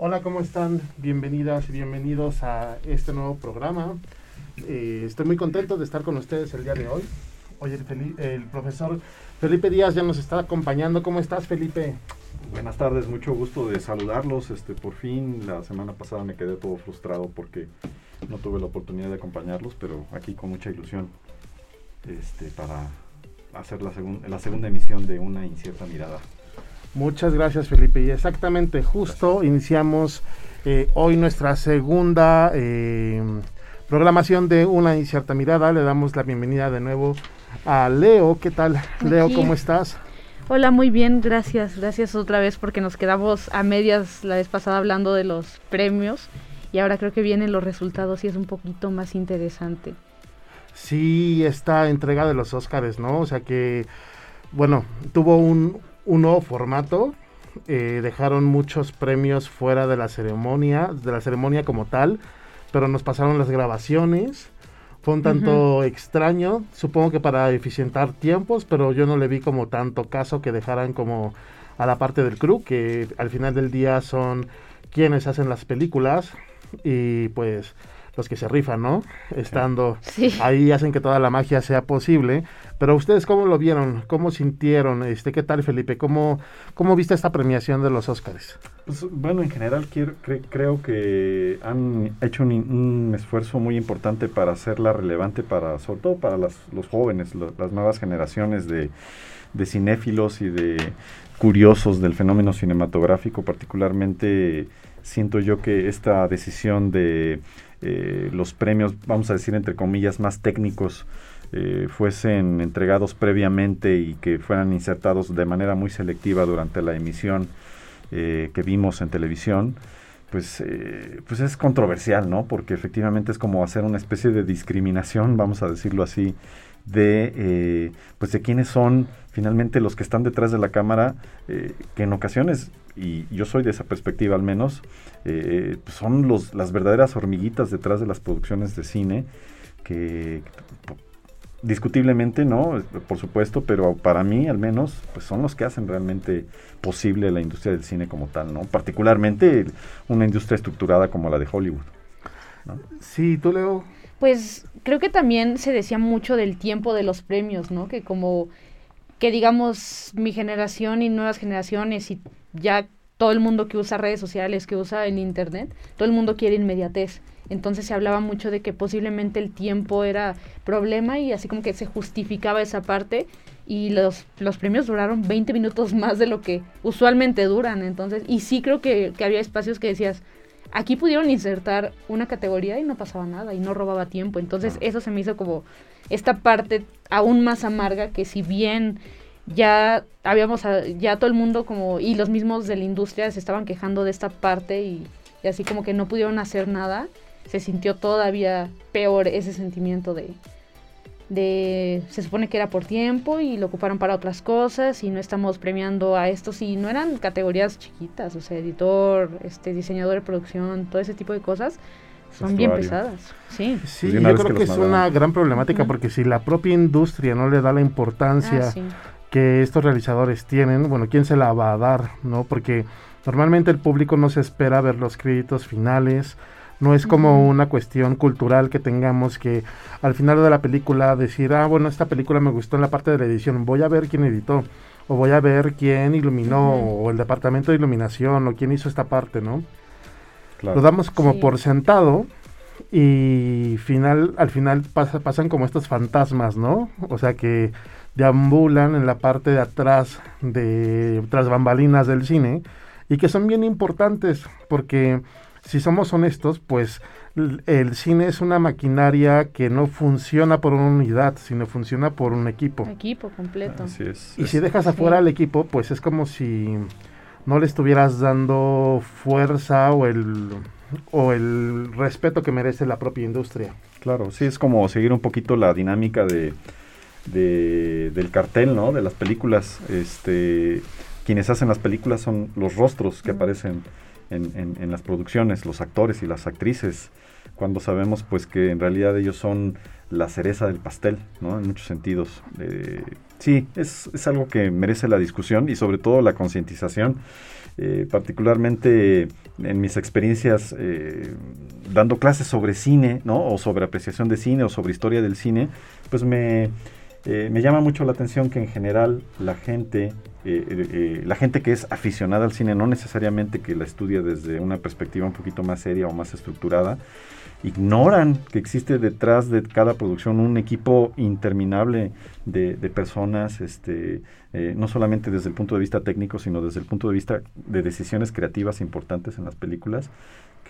Hola, ¿cómo están? Bienvenidas y bienvenidos a este nuevo programa. Eh, estoy muy contento de estar con ustedes el día de hoy. Hoy el, profesor Felipe Díaz ya nos está acompañando. ¿Cómo estás, Felipe? Buenas tardes, mucho gusto de saludarlos. Este, por fin, la semana pasada me quedé todo frustrado porque no tuve la oportunidad de acompañarlos, pero aquí con mucha ilusión este, para hacer la segunda emisión de Una Incierta Mirada. Muchas gracias Felipe. Y exactamente, justo iniciamos eh, hoy nuestra segunda eh, programación de Una Incierta Mirada. Le damos la bienvenida de nuevo a Leo. ¿Qué tal? Leo, ¿cómo estás? Hola, muy bien, gracias. Gracias otra vez porque nos quedamos a medias la vez pasada hablando de los premios y ahora creo que vienen los resultados y es un poquito más interesante. Sí, esta entrega de los Óscares, ¿no? O sea que, bueno, tuvo un, un nuevo formato. Eh, dejaron muchos premios fuera de la ceremonia, de la ceremonia como tal, pero nos pasaron las grabaciones. Fue un tanto extraño, supongo que para eficientar tiempos, pero yo no le vi como tanto caso que dejaran como a la parte del crew, que al final del día son quienes hacen las películas y pues los que se rifan, ¿no? Estando ahí hacen que toda la magia sea posible. Pero ustedes cómo lo vieron, cómo sintieron, este, qué tal Felipe, cómo, cómo viste esta premiación de los Óscares. Pues, bueno, en general creo que han hecho un, esfuerzo muy importante para hacerla relevante para, sobre todo para las, los jóvenes, las nuevas generaciones de, de cinéfilos y de curiosos del fenómeno cinematográfico, particularmente siento yo que esta decisión de eh, los premios, vamos a decir entre comillas, más técnicos eh, fuesen entregados previamente y que fueran insertados de manera muy selectiva durante la emisión eh, que vimos en televisión, pues, pues es controversial, ¿no? Porque efectivamente es como hacer una especie de discriminación, vamos a decirlo así, de pues de quiénes son finalmente los que están detrás de la cámara, que en ocasiones y yo soy de esa perspectiva al menos, eh, pues son los, las verdaderas hormiguitas detrás de las producciones de cine que discutiblemente, ¿no? Por supuesto, pero para mí al menos, pues son los que hacen realmente posible la industria del cine como tal, ¿no? Particularmente una industria estructurada como la de Hollywood. Sí, tú Leo. Pues creo que también se decía mucho del tiempo de los premios, ¿no? Que como que digamos mi generación y nuevas generaciones y ya todo el mundo que usa redes sociales, que usa el internet, todo el mundo quiere inmediatez. Entonces se hablaba mucho de que posiblemente el tiempo era problema y así como que se justificaba esa parte y los, los premios duraron 20 minutos más de lo que usualmente duran. Entonces, y sí creo que, que había espacios que decías, aquí pudieron insertar una categoría y no pasaba nada y no robaba tiempo. Entonces eso se me hizo como esta parte aún más amarga que si bien ya habíamos, ya todo el mundo como, y los mismos de la industria se estaban quejando de esta parte y, así como que no pudieron hacer nada, se sintió todavía peor ese sentimiento de, de, se supone que era por tiempo y lo ocuparon para otras cosas y no estamos premiando a estos y no eran categorías chiquitas, o sea, editor, este diseñador de producción, todo ese tipo de cosas son bien pesadas. Sí, sí yo creo que, es una gran problemática porque si la propia industria no le da la importancia ah, que estos realizadores tienen, bueno, ¿quién se la va a dar? ¿No? Porque normalmente el público no se espera ver los créditos finales, no es como una cuestión cultural que tengamos que al final de la película decir, ah, bueno, esta película me gustó en la parte de la edición, voy a ver quién editó, o voy a ver quién iluminó, o el departamento de iluminación, o quién hizo esta parte, ¿no? Lo damos como por sentado y final, al final pasan como estos fantasmas, ¿no? O sea que deambulan en la parte de atrás de tras bambalinas del cine y que son bien importantes porque si somos honestos, pues el cine es una maquinaria que no funciona por una unidad, sino funciona por un equipo. Equipo completo. Y si dejas afuera al equipo, pues es como si no le estuvieras dando fuerza o el o el respeto que merece la propia industria. Claro, sí, es como seguir un poquito la dinámica de, del cartel, ¿no? De las películas. Este, quienes hacen las películas son los rostros que aparecen en, en, las producciones, los actores y las actrices, cuando sabemos pues que en realidad ellos son la cereza del pastel, ¿no? En muchos sentidos. Eh, sí, es, es, algo que merece la discusión y sobre todo la concientización. Eh, particularmente en mis experiencias eh, dando clases sobre cine, ¿no? O sobre apreciación de cine o sobre historia del cine, pues me, me llama mucho la atención que en general la gente eh, eh, la gente que es aficionada al cine, no necesariamente que la estudia desde una perspectiva un poquito más seria o más estructurada, ignoran que existe detrás de cada producción un equipo interminable de, personas, este, eh, no solamente desde el punto de vista técnico, sino desde el punto de vista de decisiones creativas importantes en las películas,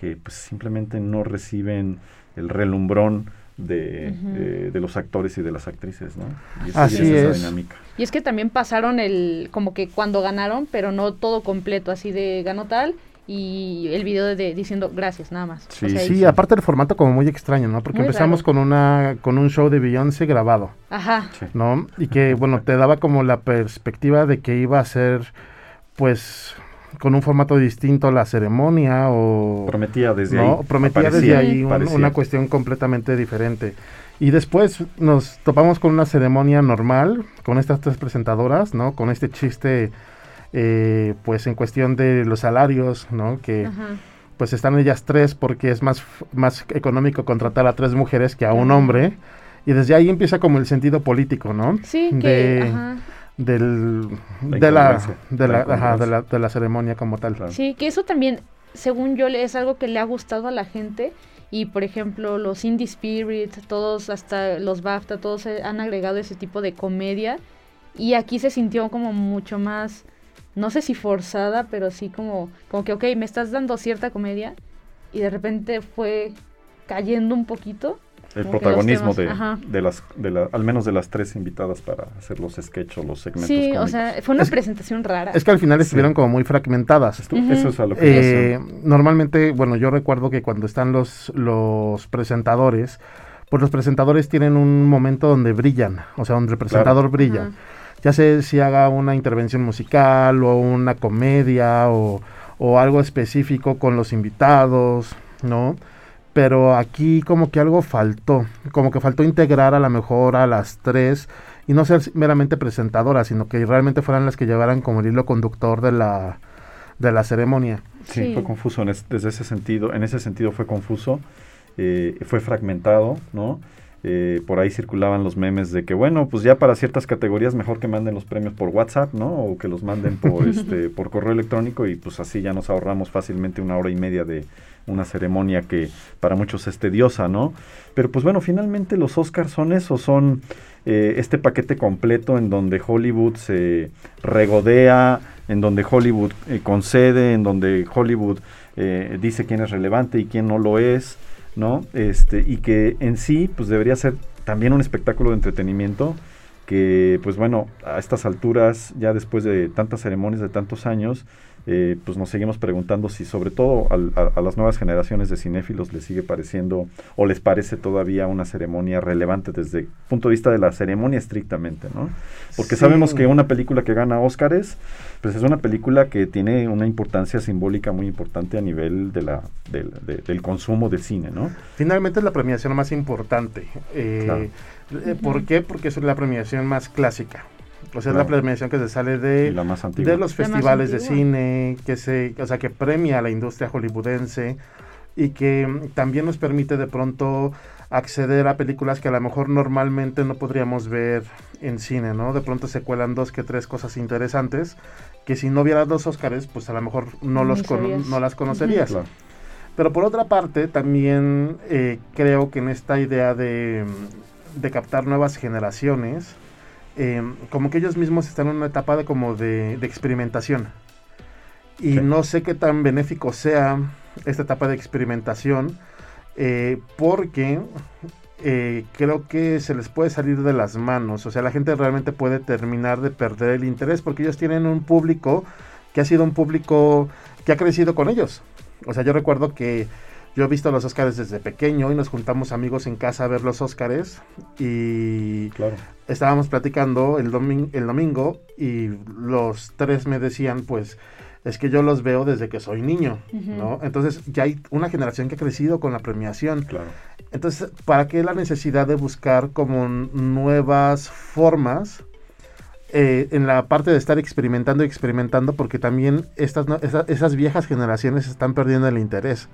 que pues simplemente no reciben el relumbrón de, de, los actores y de las actrices, ¿no? Y Así es. dinámica. Y es que también pasaron el, como que cuando ganaron, pero no todo completo, así de ganó tal y el video de, diciendo gracias nada más. Sí, sí, aparte del formato como muy extraño, ¿no? Porque empezamos con una con un show de Beyoncé grabado. Ajá. ¿No? Y que bueno, te daba como la perspectiva de que iba a ser pues con un formato distinto la ceremonia o... Prometía desde ahí. Prometía desde ahí una cuestión completamente diferente. Y después nos topamos con una ceremonia normal, con estas tres presentadoras, ¿no? Con este chiste, eh, pues en cuestión de los salarios, ¿no? Que pues están ellas tres porque es más, más económico contratar a tres mujeres que a un hombre. Y desde ahí empieza como el sentido político, ¿no? Sí, que, del, de, la, de, la, de, la, ceremonia como tal. Sí, que eso también, según yo, es algo que le ha gustado a la gente. Y por ejemplo, los Indie Spirit, todos, hasta los BAFTA, todos han agregado ese tipo de comedia. Y aquí se sintió como mucho más, no sé si forzada, pero sí como, como que, ok, me estás dando cierta comedia. Y de repente fue cayendo un poquito el protagonismo de, de, las, de la, al menos de las tres invitadas para hacer los sketches o los segmentos. Sí, o sea, fue una presentación rara. Es que al final estuvieron como muy fragmentadas. Eso es a lo que eh, Normalmente, bueno, yo recuerdo que cuando están los, los presentadores, pues los presentadores tienen un momento donde brillan, o sea, donde el presentador brilla. Ya sé si haga una intervención musical o una comedia o, o algo específico con los invitados, ¿no? Pero aquí como que algo faltó, como que faltó integrar a lo mejor a las tres y no ser meramente presentadoras, sino que realmente fueran las que llevaran como el hilo conductor de la, de la ceremonia. Sí, fue confuso en desde ese sentido, en ese sentido fue confuso, eh, fue fragmentado, ¿no? Eh, por ahí circulaban los memes de que, bueno, pues ya para ciertas categorías mejor que manden los premios por WhatsApp, ¿no? O que los manden por, este, por correo electrónico y pues así ya nos ahorramos fácilmente una hora y media de una ceremonia que para muchos es tediosa, ¿no? Pero pues bueno, finalmente los Oscars son eso, son eh, este paquete completo en donde Hollywood se regodea, en donde Hollywood eh, concede, en donde Hollywood dice quién es relevante y quién no lo es. ¿No? Este, y que en sí, pues debería ser también un espectáculo de entretenimiento que, pues bueno, a estas alturas, ya después de tantas ceremonias, de tantos años, eh, pues nos seguimos preguntando si sobre todo a, las nuevas generaciones de cinéfilos les sigue pareciendo o les parece todavía una ceremonia relevante desde el punto de vista de la ceremonia estrictamente, ¿no? Porque sabemos que una película que gana Óscares, pues es una película que tiene una importancia simbólica muy importante a nivel de la, del consumo de cine, ¿no? Finalmente es la premiación más importante. Eh, eh, ¿Por qué? Porque es la premiación más clásica. O sea, es la premiación que se sale de, de los festivales de cine, que se, o sea, que premia a la industria hollywoodense y que también nos permite de pronto acceder a películas que a lo mejor normalmente no podríamos ver en cine, ¿no? De pronto se cuelan dos que tres cosas interesantes que si no hubiera dos Óscares, pues a lo mejor no, los no las conocerías. Pero por otra parte, también eh, creo que en esta idea de, de captar nuevas generaciones, Em, como que ellos mismos están en una etapa de como de, experimentación. Y no sé qué tan benéfico sea esta etapa de experimentación, eh, porque eh, creo que se les puede salir de las manos. O sea, la gente realmente puede terminar de perder el interés porque ellos tienen un público que ha sido un público que ha crecido con ellos. O sea, yo recuerdo que yo he visto los Óscares desde pequeño y nos juntamos amigos en casa a ver los Óscares y estábamos platicando el, el domingo y los tres me decían pues es que yo los veo desde que soy niño, ¿no? Entonces ya hay una generación que ha crecido con la premiación. Claro. Entonces, ¿para qué la necesidad de buscar como nuevas formas eh, en la parte de estar experimentando y experimentando? Porque también estas, esas, viejas generaciones están perdiendo el interés.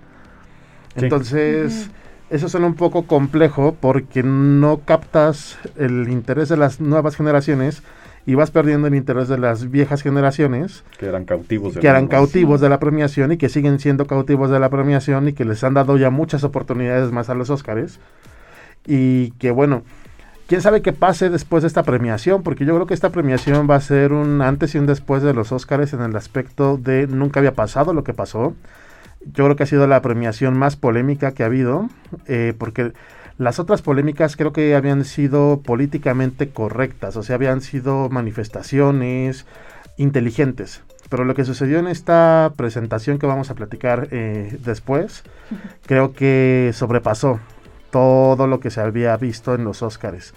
Entonces, eso suena un poco complejo porque no captas el interés de las nuevas generaciones y vas perdiendo el interés de las viejas generaciones que eran cautivos de que eran cautivos de la premiación y que siguen siendo cautivos de la premiación y que les han dado ya muchas oportunidades más a los Óscares. Y que bueno quién sabe qué pase después de esta premiación porque yo creo que esta premiación va a ser un antes y un después de los Óscares en el aspecto de nunca había pasado lo que pasó yo creo que ha sido la premiación más polémica que ha habido eh, porque las otras polémicas creo que habían sido políticamente correctas, o sea, habían sido manifestaciones inteligentes. Pero lo que sucedió en esta presentación que vamos a platicar eh, después, creo que sobrepasó todo lo que se había visto en los Óscares.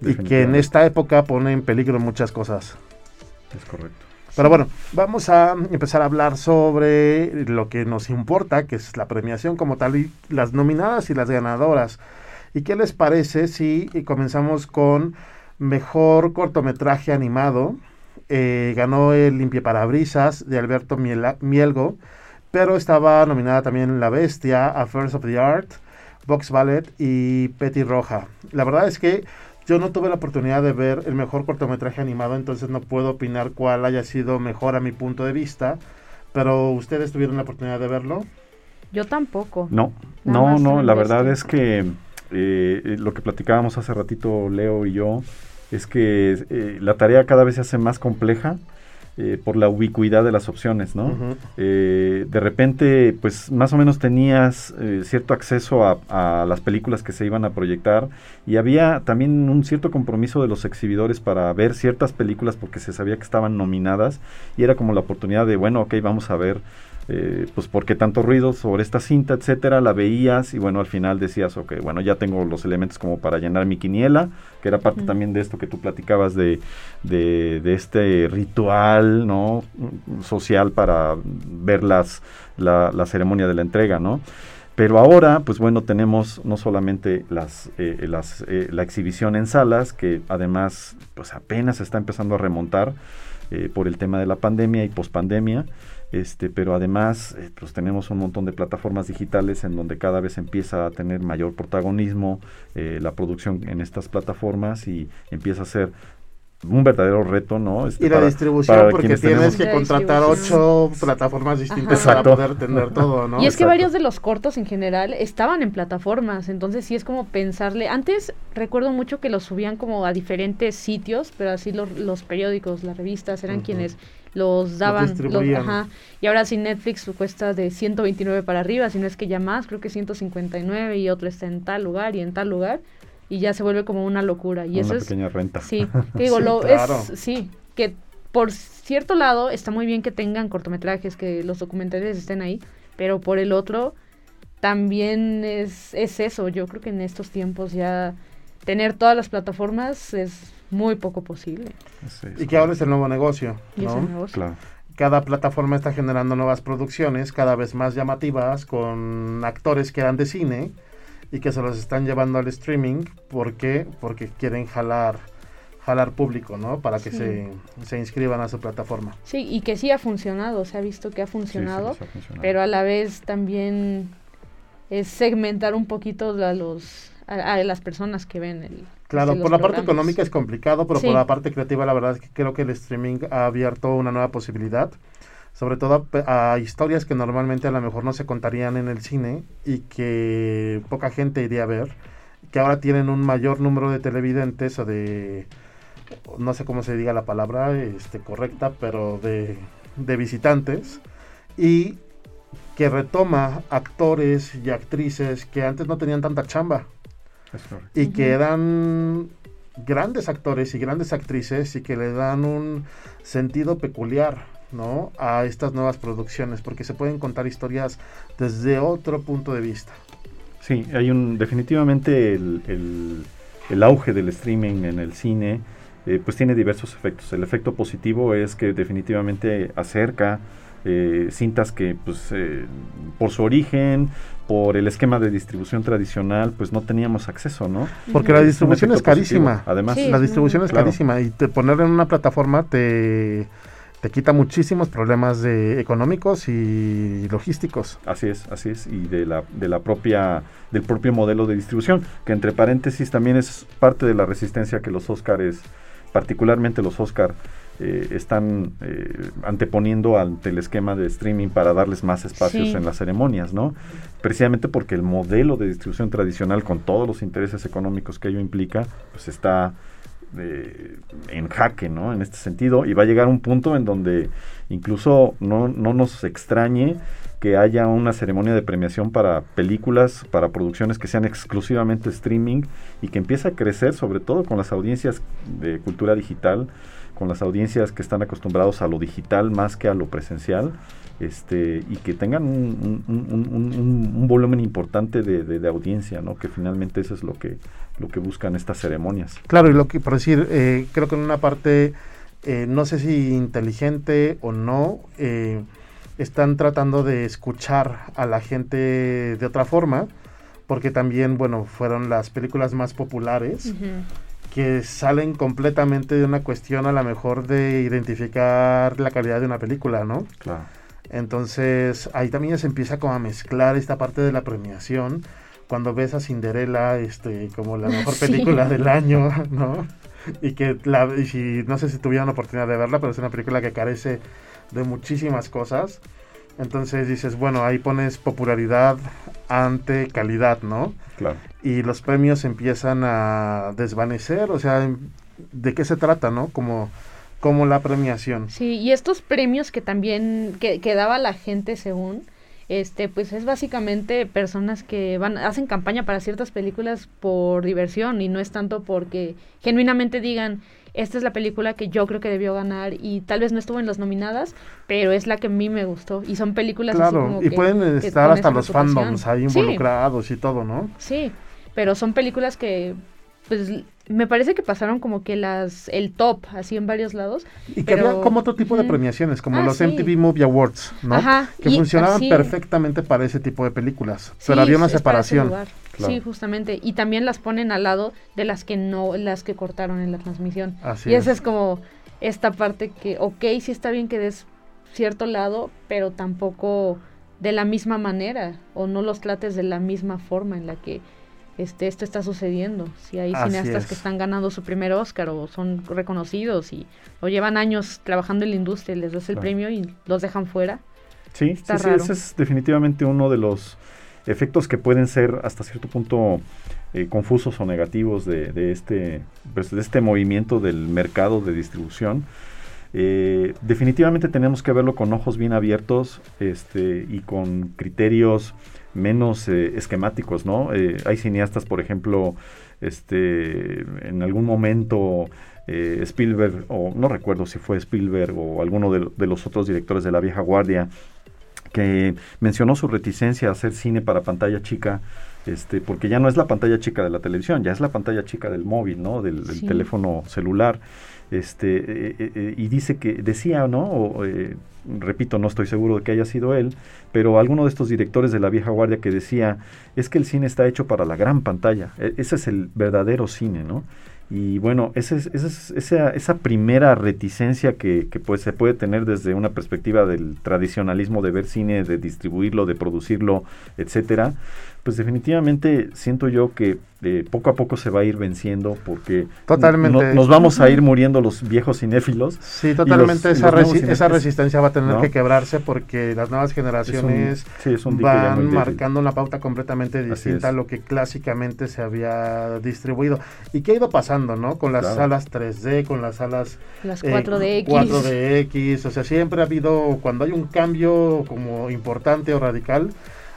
y que en esta época pone en peligro muchas cosas. Es correcto. Pero bueno, vamos a empezar a hablar sobre lo que nos importa, que es la premiación como tal, y las nominadas y las ganadoras. ¿Y qué les parece si comenzamos con mejor cortometraje animado? Eh, ganó el Limpie Parabrisas de Alberto Mielgo, pero estaba nominada también La Bestia, Affairs of the Art, Box Ballet y Petty Roja. La verdad es que yo no tuve la oportunidad de ver el mejor cortometraje animado, entonces no puedo opinar cuál haya sido mejor a mi punto de vista, pero ustedes tuvieron la oportunidad de verlo. Yo tampoco. No, no, no, la verdad es que eh, eh, lo que platicábamos hace ratito Leo y yo, es que eh, la tarea cada vez se hace más compleja por la ubicuidad de las opciones, ¿no? de repente, pues más o menos tenías cierto acceso a, las películas que se iban a proyectar y había también un cierto compromiso de los exhibidores para ver ciertas películas porque se sabía que estaban nominadas y era como la oportunidad de, bueno, ok, vamos a ver eh, pues porque tanto ruido sobre esta cinta, etcétera, la veías y bueno, al final decías, ok, bueno, ya tengo los elementos como para llenar mi quiniela, que era parte también de esto que tú platicabas de, de, este ritual, ¿no? Social para ver las, la, ceremonia de la entrega, ¿no? Pero ahora, pues bueno, tenemos no solamente las, eh, las, eh, la exhibición en salas, que además pues apenas está empezando a remontar por el tema de la pandemia y pospandemia, este, pero además eh, pues tenemos un montón de plataformas digitales en donde cada vez empieza a tener mayor protagonismo eh, la producción en estas plataformas y empieza a ser un verdadero reto, ¿no? Este, y la distribución, porque tienes que contratar ocho plataformas distintas para poder tener todo, ¿no? Y es que varios de los cortos en general estaban en plataformas, entonces sí es como pensarle. Antes recuerdo mucho que los subían como a diferentes sitios, pero así los, los periódicos, las revistas eran quienes los daban. ajá. Y ahora si Netflix cuesta de 129 para arriba, si no es que ya más, creo que 159 y otro está en tal lugar y en tal lugar y ya se vuelve como una locura. Y una eso pequeña renta. Sí, digo, sí, lo, es, sí, que por cierto lado está muy bien que tengan cortometrajes, que los documentales estén ahí, pero por el otro también es, es eso. Yo creo que en estos tiempos ya tener todas las plataformas es muy poco posible. y que ahora es el nuevo negocio, ¿no? Claro. Cada plataforma está generando nuevas producciones cada vez más llamativas con actores que eran de cine y que se los están llevando al streaming. ¿Por qué? Porque quieren jalar jalar público, ¿no? Para que se, se, inscriban a su plataforma. Sí, y que sí ha funcionado, se ha visto que ha funcionado, pero a la vez también es segmentar un poquito a los a, las personas que ven el Claro, por la parte económica es complicado, pero por la parte creativa la verdad es que creo que el streaming ha abierto una nueva posibilidad sobre todo a, historias que normalmente a lo mejor no se contarían en el cine y que poca gente iría a ver, que ahora tienen un mayor número de televidentes o de, no sé cómo se diga la palabra este, correcta, pero de, de visitantes, y que retoma actores y actrices que antes no tenían tanta chamba y que eran grandes actores y grandes actrices y que le dan un sentido peculiar ¿no? A estas nuevas producciones, porque se pueden contar historias desde otro punto de vista. Sí, hay un, definitivamente el, el, auge del streaming en el cine, eh, pues tiene diversos efectos. El efecto positivo es que definitivamente acerca eh, cintas que pues eh, por su origen, por el esquema de distribución tradicional, pues no teníamos acceso, ¿no? Porque la distribución es carísima. Además, la distribución es carísima y te ponerla en una plataforma te te quita muchísimos problemas de económicos y logísticos. Así es, así es, y de la, de la propia, del propio modelo de distribución, que entre paréntesis también es parte de la resistencia que los Óscares, particularmente los Óscar, eh, están eh, anteponiendo ante el esquema de streaming para darles más espacios en las ceremonias, ¿no? Precisamente porque el modelo de distribución tradicional, con todos los intereses económicos que ello implica, pues está eh, en jaque, ¿no? En este sentido, y va a llegar un punto en donde incluso no, no nos extrañe que haya una ceremonia de premiación para películas, para producciones que sean exclusivamente streaming y que empiece a crecer sobre todo con las audiencias de cultura digital, con las audiencias que están acostumbrados a lo digital más que a lo presencial, este, y que tengan un, un, volumen importante de, audiencia, ¿no? que finalmente eso es lo que, lo que buscan estas ceremonias. Claro, y lo que, por decir, eh, creo que en una parte, eh, no sé si inteligente o no, eh, están tratando de escuchar a la gente de otra forma, porque también, bueno, fueron las películas más populares que salen completamente de una cuestión a lo mejor de identificar la calidad de una película, ¿no? Claro. Entonces ahí también se empieza como a mezclar esta parte de la premiación cuando ves a Cinderella este como la mejor película del año, ¿no? Y que la y si no sé si tuvieron la oportunidad de verla, pero es una película que carece de muchísimas cosas. Entonces dices, bueno, ahí pones popularidad ante calidad, ¿no? Claro y los premios empiezan a desvanecer, o sea, ¿de qué se trata, no? Como, como la premiación. Sí, y estos premios que también, que, que daba la gente según, este, pues es básicamente personas que van, hacen campaña para ciertas películas por diversión y no es tanto porque genuinamente digan, esta es la película que yo creo que debió ganar y tal vez no estuvo en las nominadas, pero es la que a mí me gustó. Y son películas claro, así como y pueden estar hasta los fandoms ahí involucrados y todo, ¿no? Sí, pero son películas que pues me parece que pasaron como que las el top así en varios lados y que había como otro tipo de premiaciones como ah, los MTV Movie Awards no que funcionaban perfectamente para ese tipo de películas pero había una separación sí justamente. Y también las ponen al lado de las que no las que cortaron en la transmisión. Y esa es. como esta parte que ok sí está bien que des cierto lado pero tampoco de la misma manera o no los trates de la misma forma en la que este, esto está sucediendo. Si hay cineastas que están ganando su primer Oscar o son reconocidos y o llevan años trabajando en la industria y les das el premio y los dejan fuera. Sí, sí, sí, ese es definitivamente uno de los efectos que pueden ser hasta cierto punto eh, confusos o negativos de, este, pues, de este movimiento del mercado de distribución. Eh, definitivamente tenemos que verlo con ojos bien abiertos este, y con criterios menos eh, esquemáticos, ¿no? Hay cineastas, por ejemplo, este, en algún momento Spielberg, o no recuerdo si fue Spielberg o alguno de, los otros directores de la vieja guardia, que mencionó su reticencia a hacer cine para pantalla chica, este, porque ya no es la pantalla chica de la televisión, ya es la pantalla chica del móvil, ¿no? Del, teléfono celular. Este, y dice que, decía, ¿no? repito, no estoy seguro de que haya sido él, pero alguno de estos directores de la vieja guardia que decía, es que el cine está hecho para la gran pantalla, e, ese es el verdadero cine, ¿no? Y bueno, esa, esa, esa primera reticencia que, que pues, se puede tener desde una perspectiva del tradicionalismo de ver cine, de distribuirlo, de producirlo, etcétera, pues definitivamente siento yo que eh, poco a poco se va a ir venciendo porque totalmente. nos vamos a ir muriendo los viejos cinéfilos. Sí, totalmente esa, esa resistencia va a tener que quebrarse porque las nuevas generaciones van marcando una pauta completamente distinta a lo que clásicamente se había distribuido. ¿Y qué ha ido pasando, no? Con las salas 3D, con las salas... Las 4DX. 4DX, o sea, siempre ha habido, cuando hay un cambio como importante o radical,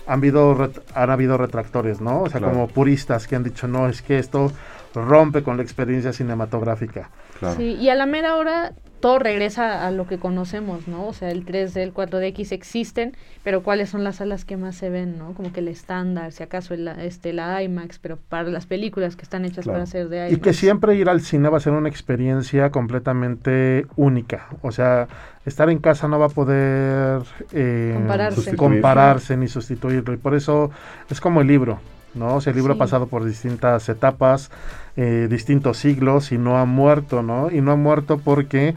han habido, han habido retractores, ¿no? O sea, como puristas que han dicho, no, es que esto rompe con la experiencia cinematográfica. Sí, y a la mera hora todo regresa a lo que conocemos, ¿no? O sea, el 3D, el 4DX existen, pero ¿cuáles son las salas que más se ven, ¿no? Como que el estándar, si acaso el, este, la IMAX, pero para las películas que están hechas para ser de IMAX. Y que siempre ir al cine va a ser una experiencia completamente única. O sea, estar en casa no va a poder eh, compararse. compararse ni sustituirlo. Y por eso es como el libro. ¿no? O sea, el libro ha pasado por distintas etapas, eh, distintos siglos y no ha muerto, ¿no? Y no ha muerto porque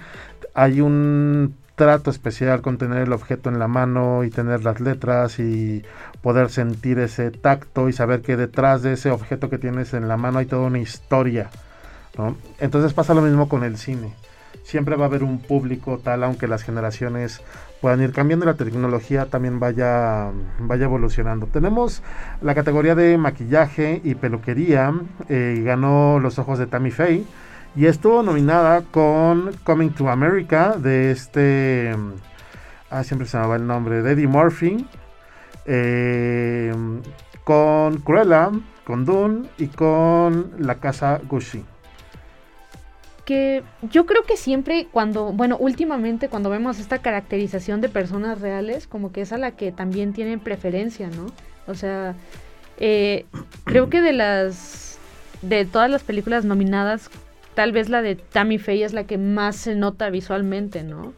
hay un trato especial con tener el objeto en la mano y tener las letras y poder sentir ese tacto y saber que detrás de ese objeto que tienes en la mano hay toda una historia, ¿no? Entonces pasa lo mismo con el cine. Siempre va a haber un público tal, aunque las generaciones puedan ir cambiando la tecnología también vaya, vaya evolucionando. Tenemos la categoría de maquillaje y peluquería, eh, ganó Los Ojos de Tammy Faye y estuvo nominada con Coming to America de este, ah, siempre se me va el nombre, de Eddie Murphy, eh, con Cruella, con Dune y con La Casa Gucci que yo creo que siempre cuando, bueno, últimamente cuando vemos esta caracterización de personas reales, como que es a la que también tienen preferencia, ¿no? O sea, eh, creo que de las, de todas las películas nominadas, tal vez la de Tammy Faye es la que más se nota visualmente, ¿no?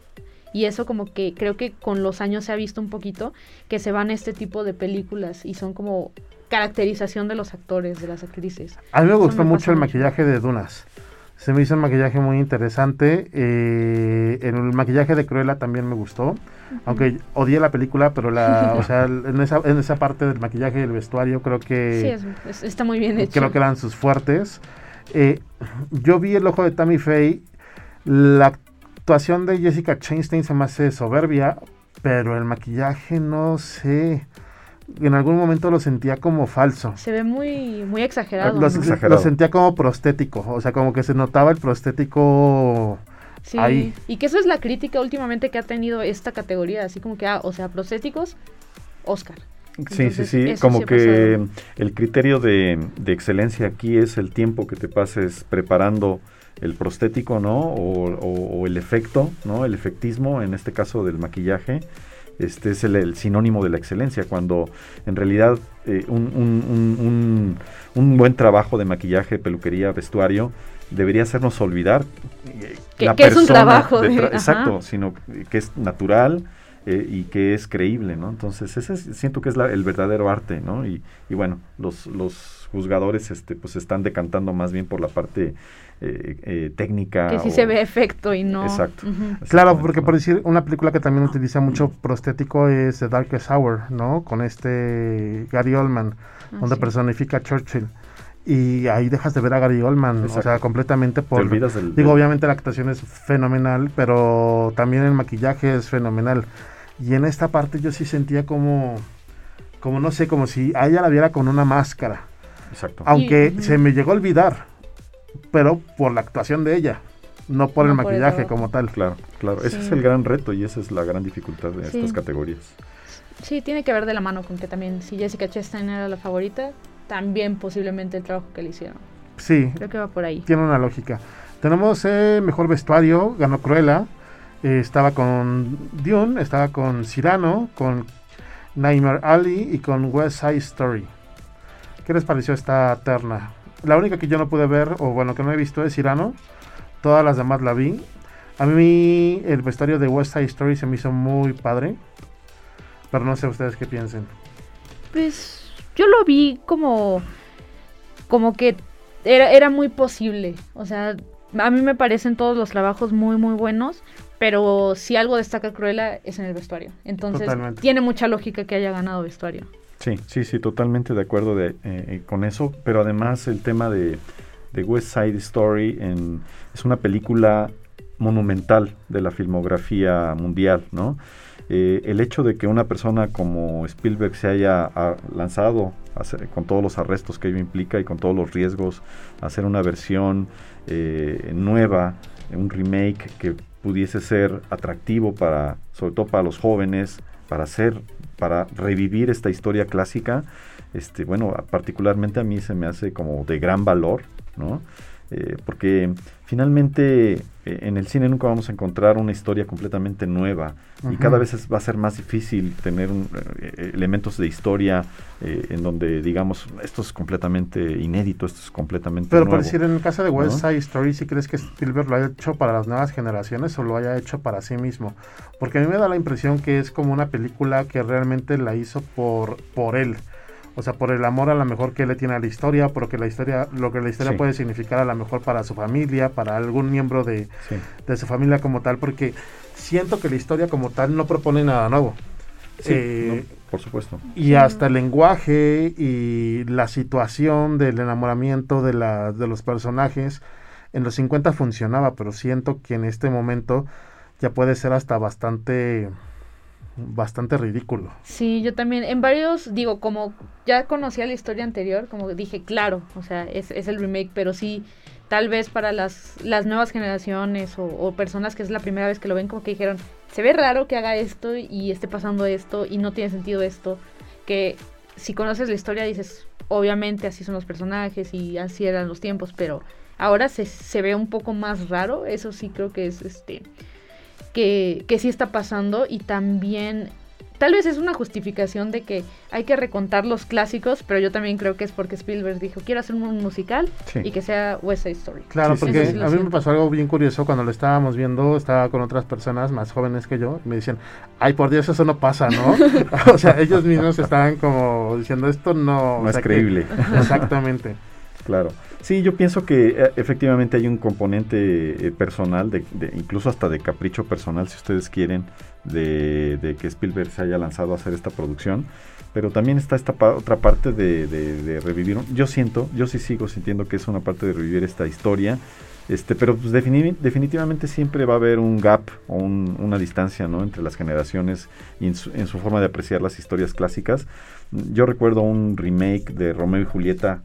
Y eso como que creo que con los años se ha visto un poquito que se van este tipo de películas y son como caracterización de los actores, de las actrices. A mí me gustó mucho el maquillaje de Dunas. Se me hizo un maquillaje muy interesante. Eh, el maquillaje de Cruella también me gustó. Aunque odié la película, pero la, o sea, en esa, en esa parte del maquillaje y el vestuario creo que... Sí, está muy bien hecho. Creo que eran sus fuertes. Eh, yo vi el ojo de Tammy Faye. La actuación de Jessica Chastain se me hace soberbia, pero el maquillaje no sé en algún momento lo sentía como falso. Se ve muy, muy exagerado. Lo, sentía como prostético, o sea, como que se notaba el prostético sí, ahí. Y que eso es la crítica últimamente que ha tenido esta categoría, así como que, ah, o sea, prostéticos, Oscar. sí, sí, sí, como que el criterio de, excelencia aquí es el tiempo que te pases preparando el prostético, ¿no? O, o el efecto, ¿no? El efectismo, en este caso del maquillaje este es el, sinónimo de la excelencia, cuando en realidad eh, un, buen trabajo de maquillaje, peluquería, vestuario debería hacernos olvidar eh, que, es un trabajo. exacto, sino que es natural, eh, y que es creíble, ¿no? Entonces, ese siento que es el verdadero arte, ¿no? Y, y bueno, los, los juzgadores este, pues están decantando más bien por la parte eh, eh, técnica. Que sí se ve efecto y no. Exacto. Claro, porque por decir, una película que también utiliza mucho prostético es The Darkest Hour, ¿no? Con este Gary Oldman, ah, donde personifica a Churchill y ahí dejas de ver a Gary Oldman, o sea, completamente por... digo, obviamente la actuación es fenomenal, pero también el maquillaje es fenomenal. Y en esta parte yo sí sentía como, como no sé, como si a ella la viera con una máscara. Exacto. Aunque se me llegó a olvidar, pero por la actuación de ella, no por el maquillaje como tal. Claro, claro. Ese es el gran reto y esa es la gran dificultad de estas categorías. Sí, tiene que ver de la mano con que también si Jessica Chastain era la favorita, también posiblemente el trabajo que le hicieron. Sí. Creo que va por ahí. Tiene una lógica. Tenemos eh, mejor vestuario, ganó Cruella. Eh, estaba con Dune, estaba con Cyrano, con Nightmare Ali y con West Side Story. ¿Qué les pareció esta terna? La única que yo no pude ver, o bueno, que no he visto es Cyrano. Todas las demás la vi. A mí el vestuario de West Side Story se me hizo muy padre. Pero no sé ustedes qué piensen. Pues yo lo vi como, como que era, era muy posible. O sea, a mí me parecen todos los trabajos muy, muy buenos. Pero si algo destaca Cruella es en el vestuario. Entonces tiene mucha lógica que haya ganado vestuario. Sí, sí, sí, totalmente de acuerdo de, eh, eh, con eso. Pero además el tema de, West Side Story en, es una película monumental de la filmografía mundial, ¿no? Eh, el hecho de que una persona como Spielberg se haya lanzado con todos los arrestos que ello implica y con todos los riesgos, hacer una versión nueva, un remake que pudiese ser atractivo para, sobre todo para los jóvenes, para hacer, para revivir esta historia clásica, este, bueno, particularmente a mí se me hace como de gran valor, ¿no? eh, porque finalmente en el cine nunca vamos a encontrar una historia completamente nueva y cada vez va a ser más difícil tener eh, elementos de historia en donde digamos esto es completamente inédito, esto es completamente Pero nuevo. por decir, en el caso de West Side Story, ¿sí crees que Spielberg lo haya hecho para las nuevas generaciones o lo haya hecho para sí mismo? Porque a mí me da la impresión que es como una película que realmente la hizo por, por él. O sea, por el amor a lo mejor que le tiene a la historia, porque la historia, lo que la historia puede significar a lo mejor para su familia, para algún miembro de, su familia como tal, porque siento que la historia como tal no propone nada nuevo. Sí, eh, por supuesto. Y hasta el lenguaje y la situación del enamoramiento de, la, de los personajes en los 50 funcionaba, pero siento que en este momento ya puede ser hasta bastante bastante ridículo. Sí, yo también, en varios, digo, como ya conocía la historia anterior, como dije, claro, o sea, es, el remake, pero sí, tal vez para las, las nuevas generaciones o, personas que es la primera vez que lo ven, como que dijeron, se ve raro que haga esto y esté pasando esto y no tiene sentido esto, que si conoces la historia dices, obviamente así son los personajes y así eran los tiempos, pero ahora se, se ve un poco más raro, eso sí creo que es este que, que sí está pasando y también tal vez es una justificación de que hay que recontar los clásicos, pero yo también creo que es porque Spielberg dijo, quiero hacer un musical y que sea West Side Story. Claro, porque a mí me pasó algo bien curioso cuando lo estábamos viendo, estaba con otras personas más jóvenes que yo, y me decían, ay, por Dios, eso no pasa, ¿no? o sea, ellos mismos estaban como diciendo, esto no... No es creíble. exactamente. Claro. Sí, yo pienso que eh, efectivamente hay un componente eh, personal, de, incluso hasta de capricho personal, si ustedes quieren, de, que Spielberg se haya lanzado a hacer esta producción. Pero también está esta otra parte de, revivir. Yo siento, yo sí sigo sintiendo que es una parte de revivir esta historia. Este, pero pues definitivamente siempre va a haber un gap o una distancia ¿no? entre las generaciones y en su, en su forma de apreciar las historias clásicas. Yo recuerdo un remake de Romeo y Julieta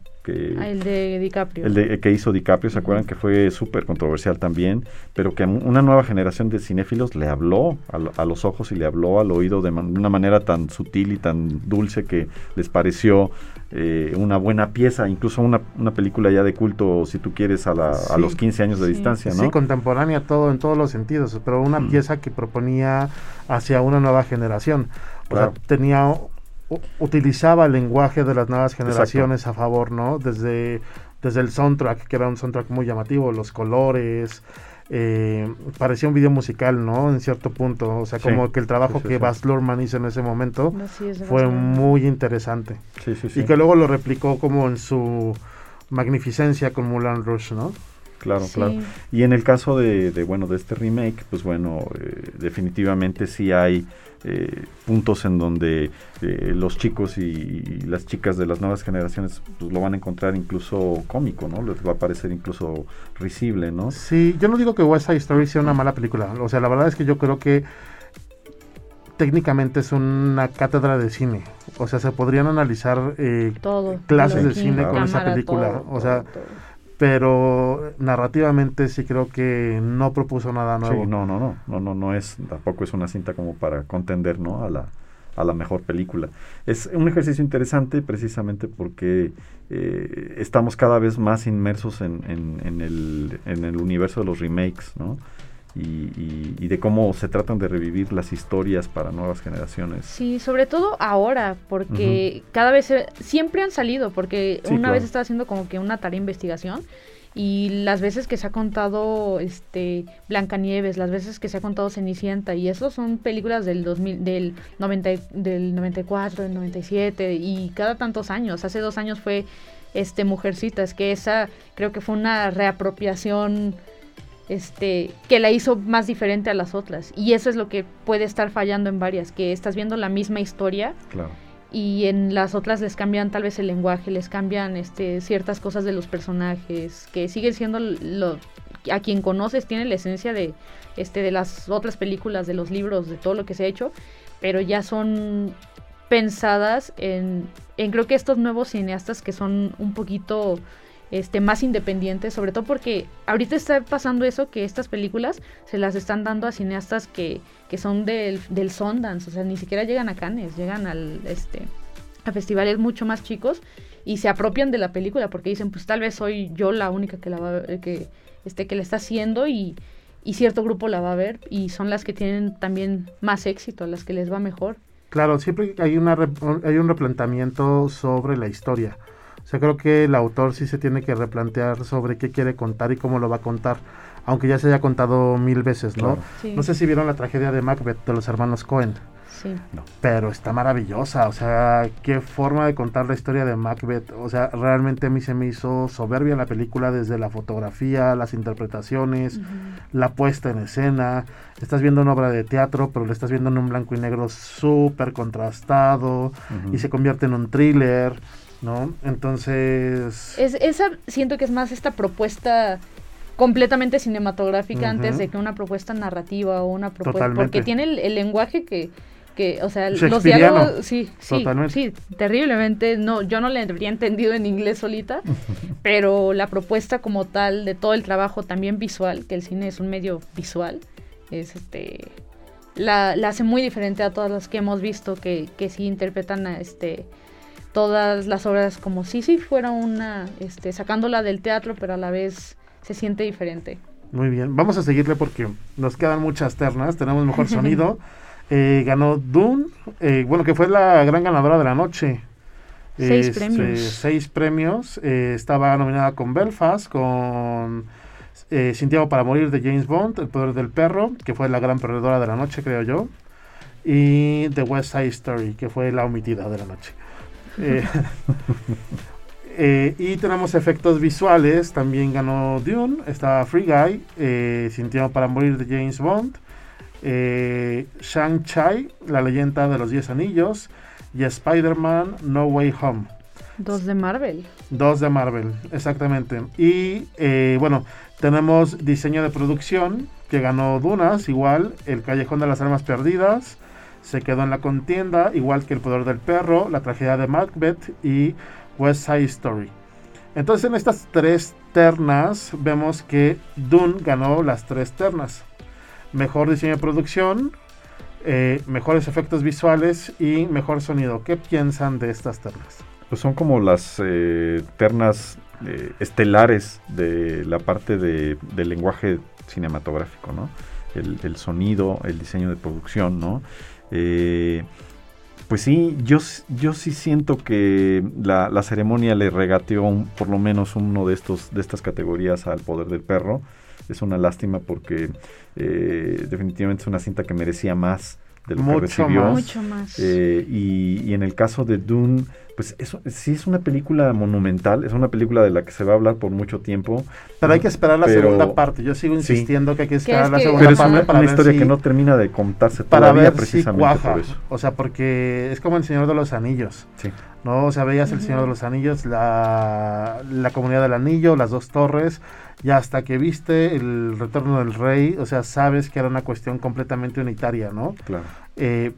Ah, el de DiCaprio. El de, que hizo DiCaprio, ¿se acuerdan? Que fue súper controversial también, pero que una nueva generación de cinéfilos le habló a, los ojos y le habló al oído de, una manera tan sutil y tan dulce que les pareció eh, una buena pieza, incluso una, una, película ya de culto, si tú quieres, a, a los 15 años de distancia, ¿no? Sí, contemporánea todo en todos los sentidos, pero una mm. pieza que proponía hacia una nueva generación. O sea, tenía utilizaba el lenguaje de las nuevas generaciones a favor, ¿no? Desde, desde el soundtrack, que era un soundtrack muy llamativo, los colores, eh, parecía un video musical, ¿no? En cierto punto, o sea, como que el trabajo que Baz Luhrmann hizo en ese momento fue muy interesante. Y que luego lo replicó como en su magnificencia con Mulan Rush, ¿no? Claro, claro. Y en el caso de, bueno, de este remake, pues bueno, eh, definitivamente sí hay eh, puntos en donde eh, los chicos y, las chicas de las nuevas generaciones pues, lo van a encontrar incluso cómico, ¿no? Les va a parecer incluso risible, ¿no? Sí, yo no digo que West Side Story sea una mala película. O sea, la verdad es que yo creo que técnicamente es una cátedra de cine. O sea, se podrían analizar eh, clases de cine con esa película. o sea, pero narrativamente sí creo que no propuso nada nuevo. Sí, no, no, no, no, no, no es, tampoco es una cinta como para contender, ¿no? A la, a la mejor película. Es un ejercicio interesante precisamente porque eh, estamos cada vez más inmersos en, en, el, en el universo de los remakes, ¿no? Y, de cómo se tratan de revivir las historias para nuevas generaciones. Sí, sobre todo ahora, porque cada vez siempre han salido, porque una vez estaba haciendo como que una tarea de investigación y las veces que se ha contado este Blancanieves, las veces que se ha contado Cenicienta y eso son películas del 2000 del 90 del 94, del 97 y cada tantos años. Hace dos años fue este Mujercitas, que esa creo que fue una reapropiación este, que la hizo más diferente a las otras. Y eso es lo que puede estar fallando en varias, que estás viendo la misma historia y en las otras les cambian tal vez el lenguaje, les cambian este, ciertas cosas de los personajes, que siguen siendo lo, a quien conoces tiene la esencia de, este, de las otras películas, de los libros, de todo lo que se ha hecho, pero ya son pensadas en, en creo que estos nuevos cineastas que son un poquito este, más independientes, sobre todo porque ahorita está pasando eso, que estas películas se las están dando a cineastas que, que son del, del Sundance, o sea, ni siquiera llegan a Cannes, llegan al, este, a festivales mucho más chicos y se apropian de la película porque dicen, pues tal vez soy yo la única que la va que este que le está haciendo y, y cierto grupo la va a ver y son las que tienen también más éxito, las que les va mejor. Claro, siempre hay una hay un replanteamiento sobre la historia. O sea, creo que el autor sí se tiene que replantear sobre qué quiere contar y cómo lo va a contar, aunque ya se haya contado mil veces, ¿no? No sé si vieron la tragedia de Macbeth de los hermanos Cohen. Pero está maravillosa, o sea, qué forma de contar la historia de Macbeth. O sea, realmente a mí se me hizo soberbia la película desde la fotografía, las interpretaciones, la puesta en escena. Estás viendo una obra de teatro, pero lo estás viendo en un blanco y negro súper contrastado y se convierte en un thriller, ¿no? Entonces... Es, esa siento que es más esta propuesta completamente cinematográfica antes de que una propuesta narrativa o una propuesta porque tiene el lenguaje que que, o sea, los diálogos, sí, sí, sí, terriblemente, no, yo no le habría entendido en inglés solita, pero la propuesta como tal de todo el trabajo también visual, que el cine es un medio visual, es este, la, hace muy diferente a todas las que hemos visto que, que sí interpretan a este todas las obras como si sí fuera una, este, sacándola del teatro, pero a la vez se siente diferente. Muy bien, vamos a seguirle porque nos quedan muchas ternas, tenemos mejor sonido. Eh, ganó Dune, eh, bueno, que fue la gran ganadora de la noche. Seis este, premios. Seis premios. Eh, estaba nominada con Belfast, con eh, Sintiago para morir de James Bond, El poder del perro, que fue la gran perdedora de la noche, creo yo. Y The West Side Story, que fue la omitida de la noche. y tenemos efectos visuales, también ganó Dune, está Free Guy, eh, para morir de James Bond, eh, Shang-Chi, la leyenda de los Diez Anillos, y Spider-Man No Way Home. Dos de Marvel. Dos de Marvel, exactamente. Y eh, bueno, tenemos diseño de producción que ganó Dunas, igual, El Callejón de las Almas Perdidas, se quedó en la contienda, igual que El Poder del Perro, La Tragedia de Macbeth y West Side Story. Entonces en estas tres ternas vemos que Dune ganó las tres ternas mejor diseño de producción, eh, mejores efectos visuales y mejor sonido. ¿Qué piensan de estas ternas? Pues son como las eh, ternas eh, estelares de la parte de, del lenguaje cinematográfico, ¿no? El, sonido, el diseño de producción, ¿no? Pues sí, yo, yo sí siento que la, la ceremonia le regateó por lo menos uno de, estos, de estas categorías al poder del perro. Es una lástima porque eh, definitivamente es una cinta que merecía más de lo que recibió. Mucho más. Eh, y, en el caso de Dune, pues eso, sí es una película monumental, es una película de la que se va a hablar por mucho tiempo. Pero hay que esperar la segunda parte. Yo sigo insistiendo que hay que esperar la segunda parte. Pero es una, historia que no termina de contarse para todavía precisamente por eso. O sea, porque es como El Señor de los Anillos. Sí. ¿no? O sea, veías El Señor de los Anillos, la, la Comunidad del Anillo, las dos torres, y hasta que viste el Retorno del Rey, o sea, sabes que era una cuestión completamente unitaria, ¿no? Claro. Eh,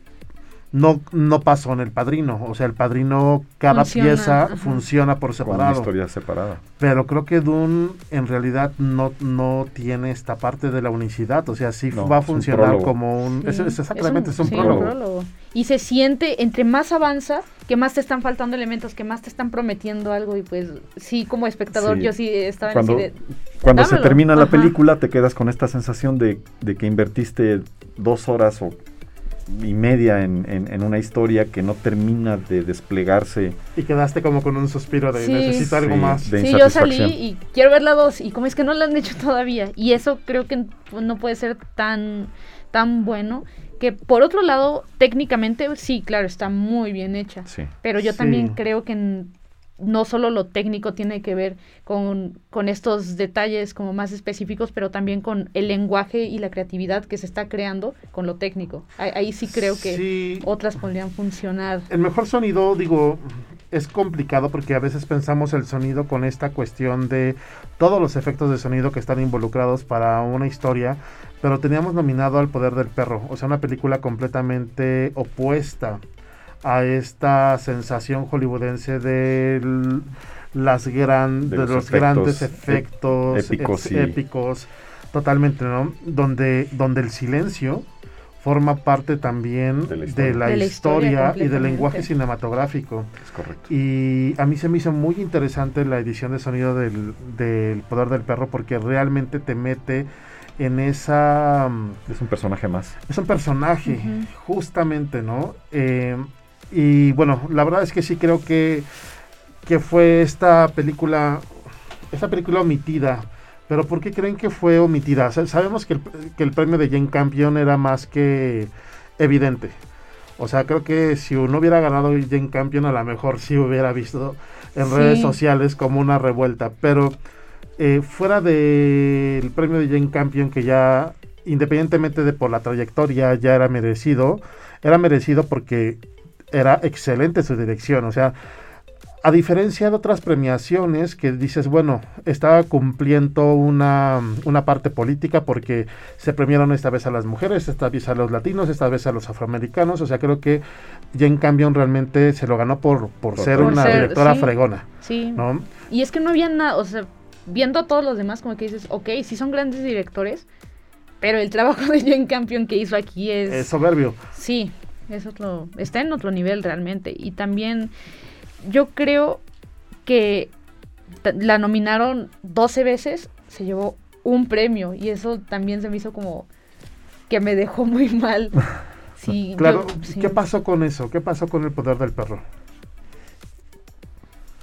no, no pasó en el padrino. O sea, el padrino, cada pieza funciona por separado. una historia separada. Pero creo que Dune en realidad no, no tiene esta parte de la unicidad. O sea, sí va a funcionar como un. Es, exactamente, es un, prólogo. Y se siente, entre más avanza, que más te están faltando elementos, que más te están prometiendo algo. Y pues, sí, como espectador, yo sí estaba cuando, en Cuando se termina la película, te quedas con esta sensación de, de que invertiste dos horas o y media en, en, una historia que no termina de desplegarse. Y quedaste como con un suspiro de necesito algo más. sí, yo salí y quiero ver la dos y como es que no la han hecho todavía. Y eso creo que no puede ser tan, tan bueno. Que por otro lado, técnicamente, sí, claro, está muy bien hecha. Pero yo también creo que no solo lo técnico tiene que ver con, con, estos detalles como más específicos, pero también con el lenguaje y la creatividad que se está creando con lo técnico. Ahí, sí creo que otras podrían funcionar. El mejor sonido, digo, es complicado porque a veces pensamos el sonido con esta cuestión de todos los efectos de sonido que están involucrados para una historia, pero teníamos nominado al poder del perro, o sea, una película completamente opuesta a esta sensación hollywoodense de las gran, de, los, grandes efectos épicos, épicos, totalmente, ¿no? Donde, donde el silencio forma parte también de la historia, y del lenguaje cinematográfico. Es correcto. Y a mí se me hizo muy interesante la edición de sonido del, del Poder del Perro porque realmente te mete en esa... Es un personaje más. Es un personaje, justamente, ¿no? Eh, y bueno, la verdad es que sí creo que, que fue esta película, esta película omitida pero ¿por qué creen que fue omitida? Sabemos que el, premio de Jane Campion era más que evidente. O sea, creo que si uno hubiera ganado Jane Campion, a lo mejor sí hubiera visto en redes sociales como una revuelta. Pero eh, fuera del premio de Jane Campion, que ya, independientemente de por la trayectoria, ya era merecido, era merecido porque era excelente su dirección. O sea, a diferencia de otras premiaciones que dices, bueno, estaba cumpliendo una, parte política porque se premiaron esta vez a las mujeres, esta vez a los latinos, esta vez a los afroamericanos, o sea, creo que Jane Campion realmente se lo ganó por, por, ser una directora fregona. Sí. Y es que no había nada, o sea, viendo a todos los demás como que dices, ok, sí son grandes directores, pero el trabajo de Jane Campion que hizo aquí es... Es soberbio. Sí, eso lo, está en otro nivel realmente. Y también yo creo que la nominaron 12 veces, se llevó un premio y eso también se me hizo como que me dejó muy mal. Sí, claro, ¿qué pasó con eso? ¿Qué pasó con el poder del perro?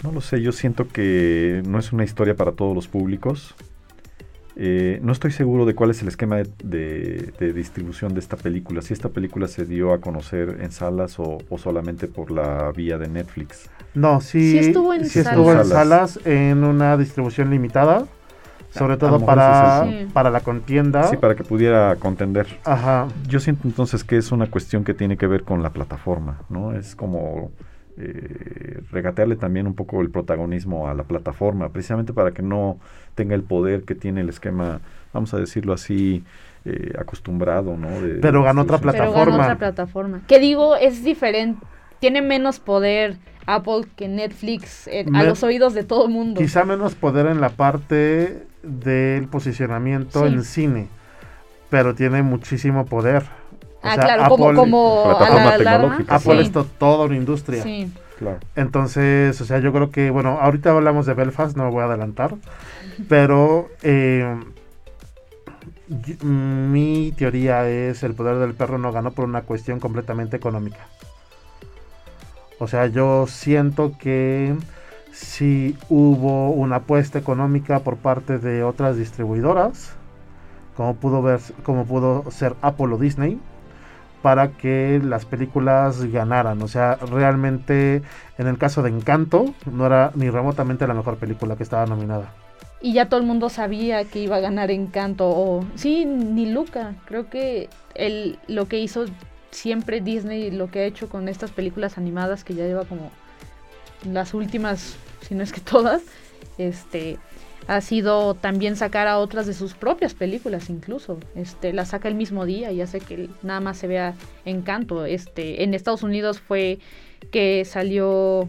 No lo sé, yo siento que no es una historia para todos los públicos. Eh, no estoy seguro de cuál es el esquema de, distribución de esta película. Si esta película se dio a conocer en salas o, solamente por la vía de Netflix. No, sí, estuvo, en, salas. en una distribución limitada. Sobre todo para, para la contienda. Sí, para que pudiera contender. Ajá. Yo siento entonces que es una cuestión que tiene que ver con la plataforma, ¿no? Es como eh, regatearle también un poco el protagonismo a la plataforma, precisamente para que no tenga el poder que tiene el esquema, vamos a decirlo así, eh, acostumbrado, ¿no? Pero ganó otra plataforma. Pero ganó otra plataforma. Que digo, es diferente, tiene menos poder Apple que Netflix eh, a los oídos de todo el mundo. Quizá menos poder en la parte del posicionamiento en cine, pero tiene muchísimo poder. Ah, claro, como, como a la Apple es toda una industria. Sí. Claro. Entonces, o sea, yo creo que, bueno, ahorita hablamos de Belfast, no me voy a adelantar, pero eh, mi teoría es el poder del perro no ganó por una cuestión completamente económica. O sea, yo siento que si hubo una apuesta económica por parte de otras distribuidoras, como pudo ver, como pudo ser Apple o Disney, para que las películas ganaran. O sea, realmente en el caso de Encanto no era ni remotamente la mejor película que estaba nominada. Y ya todo el mundo sabía que iba a ganar Encanto o sí, ni Luca. Creo que él lo que hizo siempre Disney lo que ha hecho con estas películas animadas que ya lleva como las últimas, si no es que todas, este ha sido también sacar a otras de sus propias películas incluso. Este la saca el mismo día y hace que nada más se vea Encanto. Este en Estados Unidos fue que salió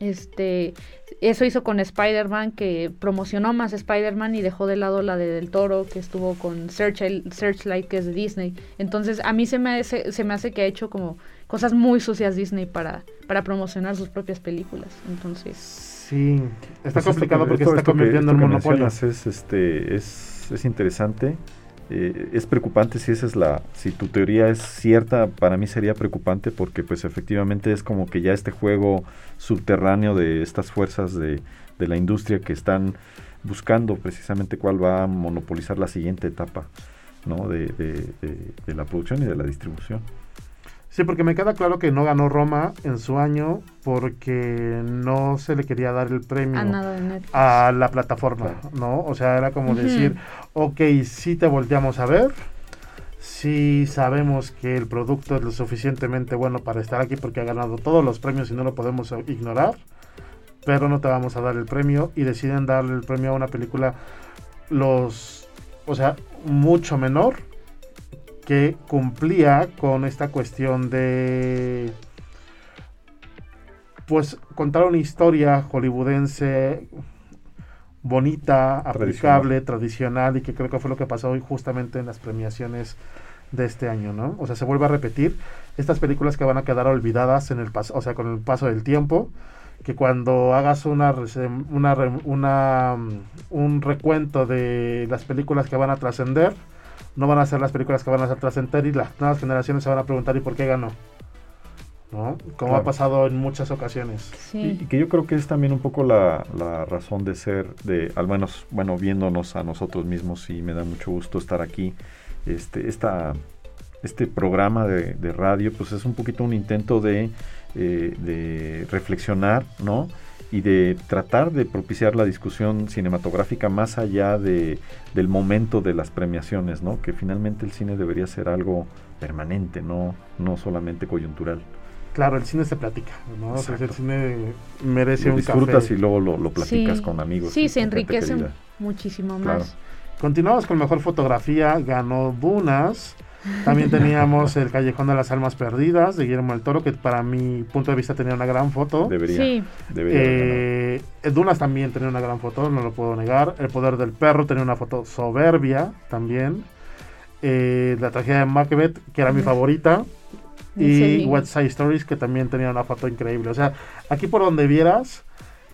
este eso hizo con Spider-Man, que promocionó más Spider-Man y dejó de lado la de Del Toro, que estuvo con Searchlight, que es de Disney. Entonces, a mí se me, hace, se me hace que ha hecho como cosas muy sucias Disney para, para promocionar sus propias películas. Entonces... Sí, está pues complicado porque se está convirtiendo en monopolio. Es, este, es, es interesante. Eh, es preocupante si esa es la si tu teoría es cierta para mí sería preocupante porque pues efectivamente es como que ya este juego subterráneo de estas fuerzas de, de la industria que están buscando precisamente cuál va a monopolizar la siguiente etapa ¿no? de, de, de la producción y de la distribución Sí, porque me queda claro que no ganó Roma en su año porque no se le quería dar el premio a, la plataforma, ¿no? O sea, era como decir, ok, sí te volteamos a ver, sí sabemos que el producto es lo suficientemente bueno para estar aquí porque ha ganado todos los premios y no lo podemos ignorar, pero no te vamos a dar el premio y deciden darle el premio a una película los, o sea, mucho menor que cumplía con esta cuestión de pues contar una historia hollywoodense bonita, aplicable, tradicional. y que creo que fue lo que pasó hoy justamente en las premiaciones de este año, ¿no? O sea, se vuelve a repetir estas películas que van a quedar olvidadas en el paso, o sea, con el paso del tiempo, que cuando hagas una, una, una mm, un recuento de las películas que van a trascender, no van a ser las películas que van a trascender y las nuevas generaciones se van a preguntar ¿y por qué ganó? ¿no? Como ha pasado en muchas ocasiones. Y, que yo creo que es también un poco la, la, razón de ser, de al menos, bueno, viéndonos a nosotros mismos y me da mucho gusto estar aquí. Este, esta, este programa de, de radio, pues es un poquito un intento de, eh, de reflexionar, ¿no? Y de tratar de propiciar la discusión cinematográfica más allá de, del momento de las premiaciones, ¿no? Que finalmente el cine debería ser algo permanente, no, no solamente coyuntural. Claro, el cine se platica, ¿no? el cine merece lo un disfrutas y luego lo, lo platicas con amigos. Sí, se enriquece muchísimo más. Continuamos con mejor fotografía, ganó Dunas. También teníamos El Callejón de las Almas Perdidas de Guillermo del Toro, que para mi punto de vista tenía una gran foto. Debería. Sí. Eh, Dunas también tenía una gran foto, no lo puedo negar. El Poder del Perro tenía una foto soberbia también. Eh, la tragedia de Macbeth, que era mi favorita y West Side Stories, que también tenía una foto increíble. O sea, aquí por donde vieras,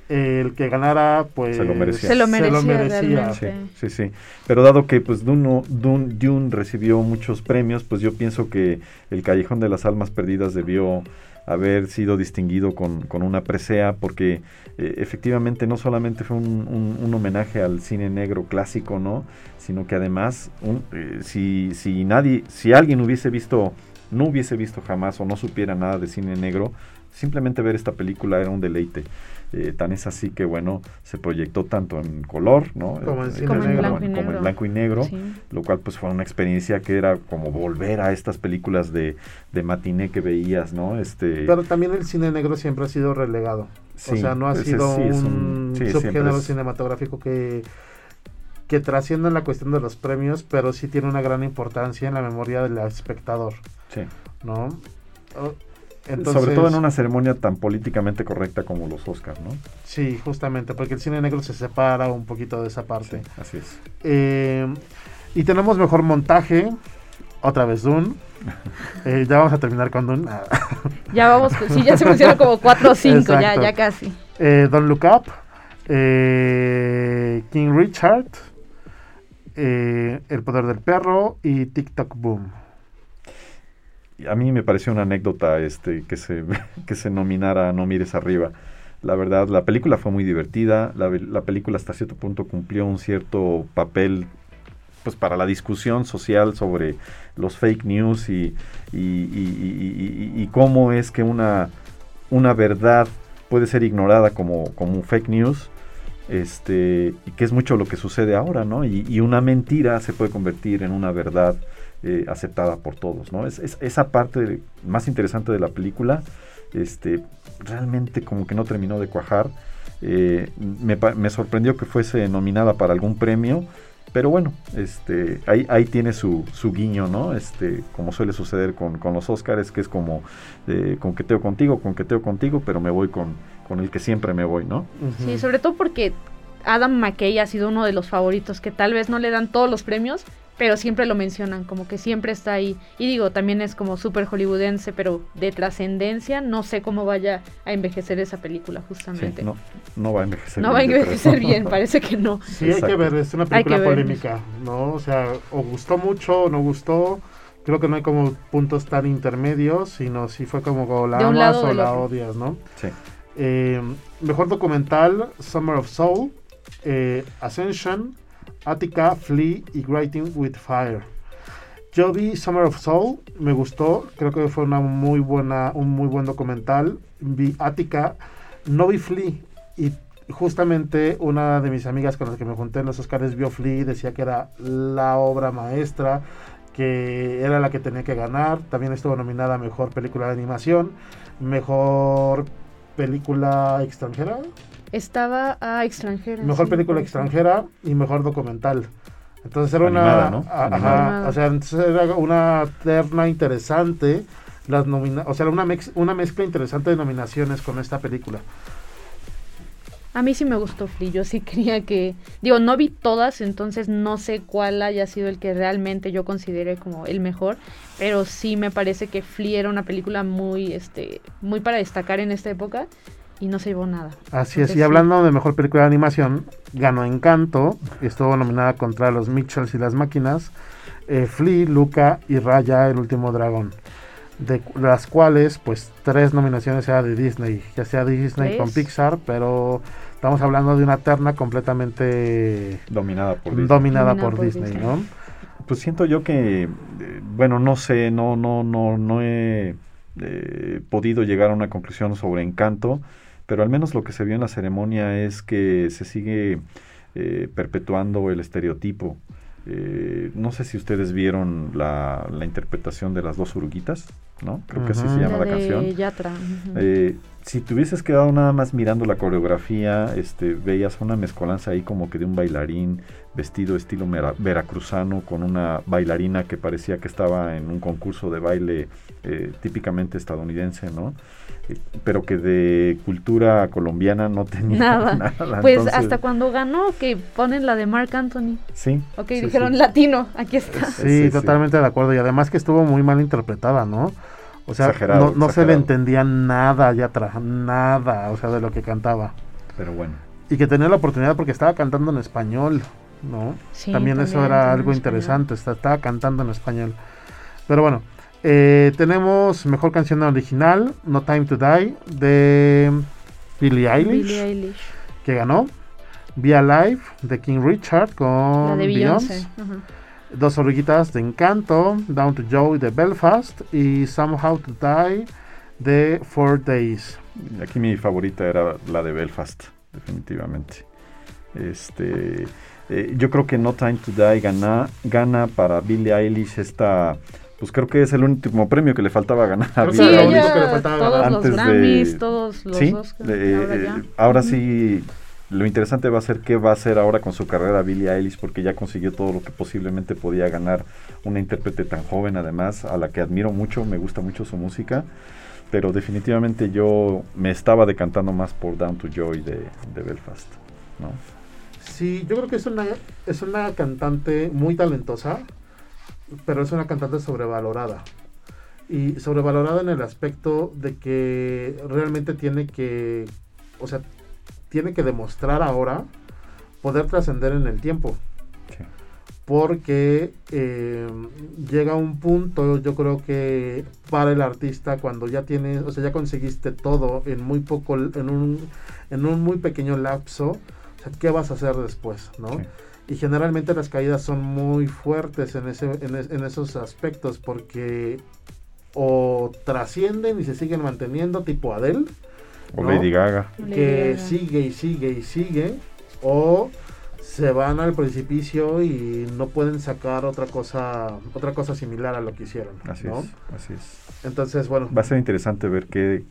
el que ganara, pues se lo merecía. Se lo merecía. Sí, sí, Pero dado que pues Dune, Dune, recibió muchos premios, pues yo pienso que El Callejón de las Almas Perdidas debió haber sido distinguido con, con una presea porque eh, efectivamente no solamente fue un, un, homenaje al cine negro clásico, ¿no? Sino que además, un, eh, si, si nadie, si alguien hubiese visto no hubiese visto jamás o no supiera nada de cine negro, simplemente ver esta película era un deleite. Eh, tan es así que bueno, se proyectó tanto en color, ¿no? Como en, eh, blanco, y negro, lo cual pues fue una experiencia que era como volver a estas películas de, de matiné que veías, ¿no? Este Pero también el cine negro siempre ha sido relegado. o sea, no ha sido un, subgénero cinematográfico que que trasciende la cuestión de los premios, pero sí tiene una gran importancia en la memoria del espectador. Sí. ¿No? Sobre todo en una ceremonia tan políticamente correcta como los Oscars, ¿no? Sí, justamente, porque el cine negro se separa un poquito de esa parte. así es. Eh, y tenemos mejor montaje, otra vez Dune. Eh, ya vamos a terminar con Dune. ya vamos, sí, ya se pusieron como 4 o 5, ya, ya casi. Eh, Don't Look Up, King Richard, El Poder del Perro y TikTok Boom a mí me pareció una anécdota este que se, que se nominara No mires arriba. La verdad, la película fue muy divertida, la, la, película hasta cierto punto cumplió un cierto papel pues para la discusión social sobre los fake news y, y, y, cómo es que una, una verdad puede ser ignorada como, como fake news este, y que es mucho lo que sucede ahora, ¿no? Y, una mentira se puede convertir en una verdad eh, aceptada por todos, ¿no? Es, esa parte más interesante de la película, este, realmente como que no terminó de cuajar. Eh, me, sorprendió que fuese nominada para algún premio, pero bueno, este, ahí, ahí tiene su, su guiño, ¿no? Este, como suele suceder con, los Oscars, que es como eh, conqueteo contigo, conqueteo contigo, pero me voy con, con el que siempre me voy, ¿no? Sí, sobre todo porque Adam McKay ha sido uno de los favoritos, que tal vez no le dan todos los premios, pero siempre lo mencionan, como que siempre está ahí. Y digo, también es como súper hollywoodense, pero de trascendencia, no sé cómo vaya a envejecer esa película, justamente. no, no va a envejecer no bien. No va a envejecer bien, parece que no. Sí, hay que ver, es una película polémica, ¿no? O sea, o gustó mucho o no gustó. Creo que no hay como puntos tan intermedios, sino si fue como la amas o la odias, ¿no? Sí. Eh, mejor documental, Summer of Soul, eh, Ascension, Attica, Flea y Writing with Fire. Yo vi Summer of Soul, me gustó, creo que fue una muy buena, un muy buen documental. Vi Attica, no vi Flea y justamente una de mis amigas con las que me junté en los Oscars vio Flea, decía que era la obra maestra, que era la que tenía que ganar. También estuvo nominada a Mejor Película de Animación, Mejor Película Extranjera, estaba a extranjera. Mejor película extranjera y mejor documental. Entonces era una. o sea, entonces era una terna interesante. Las nomina o sea, una, una mezcla interesante de nominaciones con esta película. A mí sí me gustó Flea, yo sí quería que, digo, no vi todas, entonces no sé cuál haya sido el que realmente yo considere como el mejor, pero sí me parece que Flea era una película muy, este, muy para destacar en esta época y no se llevó nada. Así es, y hablando de mejor película de animación, ganó Encanto, estuvo nominada contra los Mitchells y las máquinas, eh, Flea, Luca y Raya, el último dragón de las cuales pues tres nominaciones sea de Disney, ya sea Disney con Pixar, pero estamos hablando de una terna completamente dominada por Disney, dominada por, Disney, ¿no? Pues siento yo que, eh, bueno, no sé, no, no, no, no he eh, podido llegar a una conclusión sobre Encanto, pero al menos lo que se vio en la ceremonia es que se sigue eh, perpetuando el estereotipo eh, no sé si ustedes vieron la, interpretación de las dos uruguitas, ¿no? Creo que así se llama la, canción. Eh, si te hubieses quedado nada más mirando la coreografía, este, veías una mezcolanza ahí como que de un bailarín vestido estilo veracruzano con una bailarina que parecía que estaba en un concurso de baile eh, típicamente estadounidense, ¿no? Pero que de cultura colombiana no tenía nada. pues hasta cuando ganó, que ponen la de Mark Anthony. Sí. Ok, dijeron latino, aquí está. Sí, totalmente de acuerdo. Y además que estuvo muy mal interpretada, ¿no? O sea, no, se le entendía nada allá atrás, nada, o sea, de lo que cantaba. Pero bueno. Y que tenía la oportunidad porque estaba cantando en español, ¿no? también, eso era algo interesante, estaba cantando en español. Pero bueno, eh, tenemos mejor canción original, No Time to Die, de Billie Eilish, que ganó. Be Alive, de King Richard, con Beyoncé. Dos oruguitas de Encanto, Down to Joy de Belfast y Somehow to Die de Four Days. Aquí mi favorita era la de Belfast, definitivamente. Este, eh, yo creo que No Time to Die gana, gana para Billie Eilish esta pues creo que es el último premio que le faltaba ganar. Sí, lo único que le faltaba todos ganar. los Grammys, todos los ¿Sí? ahora, ahora sí, lo interesante va a ser qué va a hacer ahora con su carrera Billie Eilish, porque ya consiguió todo lo que posiblemente podía ganar una intérprete tan joven, además, a la que admiro mucho, me gusta mucho su música, pero definitivamente yo me estaba decantando más por Down to Joy de, de Belfast, ¿no? Sí, yo creo que es una, es una cantante muy talentosa, pero es una cantante sobrevalorada. Y sobrevalorada en el aspecto de que realmente tiene que, o sea, tiene que demostrar ahora poder trascender en el tiempo. Porque eh, llega un punto, yo creo que para el artista, cuando ya tienes, o sea, ya conseguiste todo en muy poco, en un, en un muy pequeño lapso, o sea, ¿qué vas a hacer después? ¿no? Y generalmente las caídas son muy fuertes en, ese, en, esos aspectos porque o trascienden y se siguen manteniendo tipo Adele o Lady Gaga. Que sigue y sigue y sigue o se van al precipicio y no pueden sacar otra cosa otra cosa similar a lo que hicieron así es así es. Entonces bueno. Va a ser interesante ver qué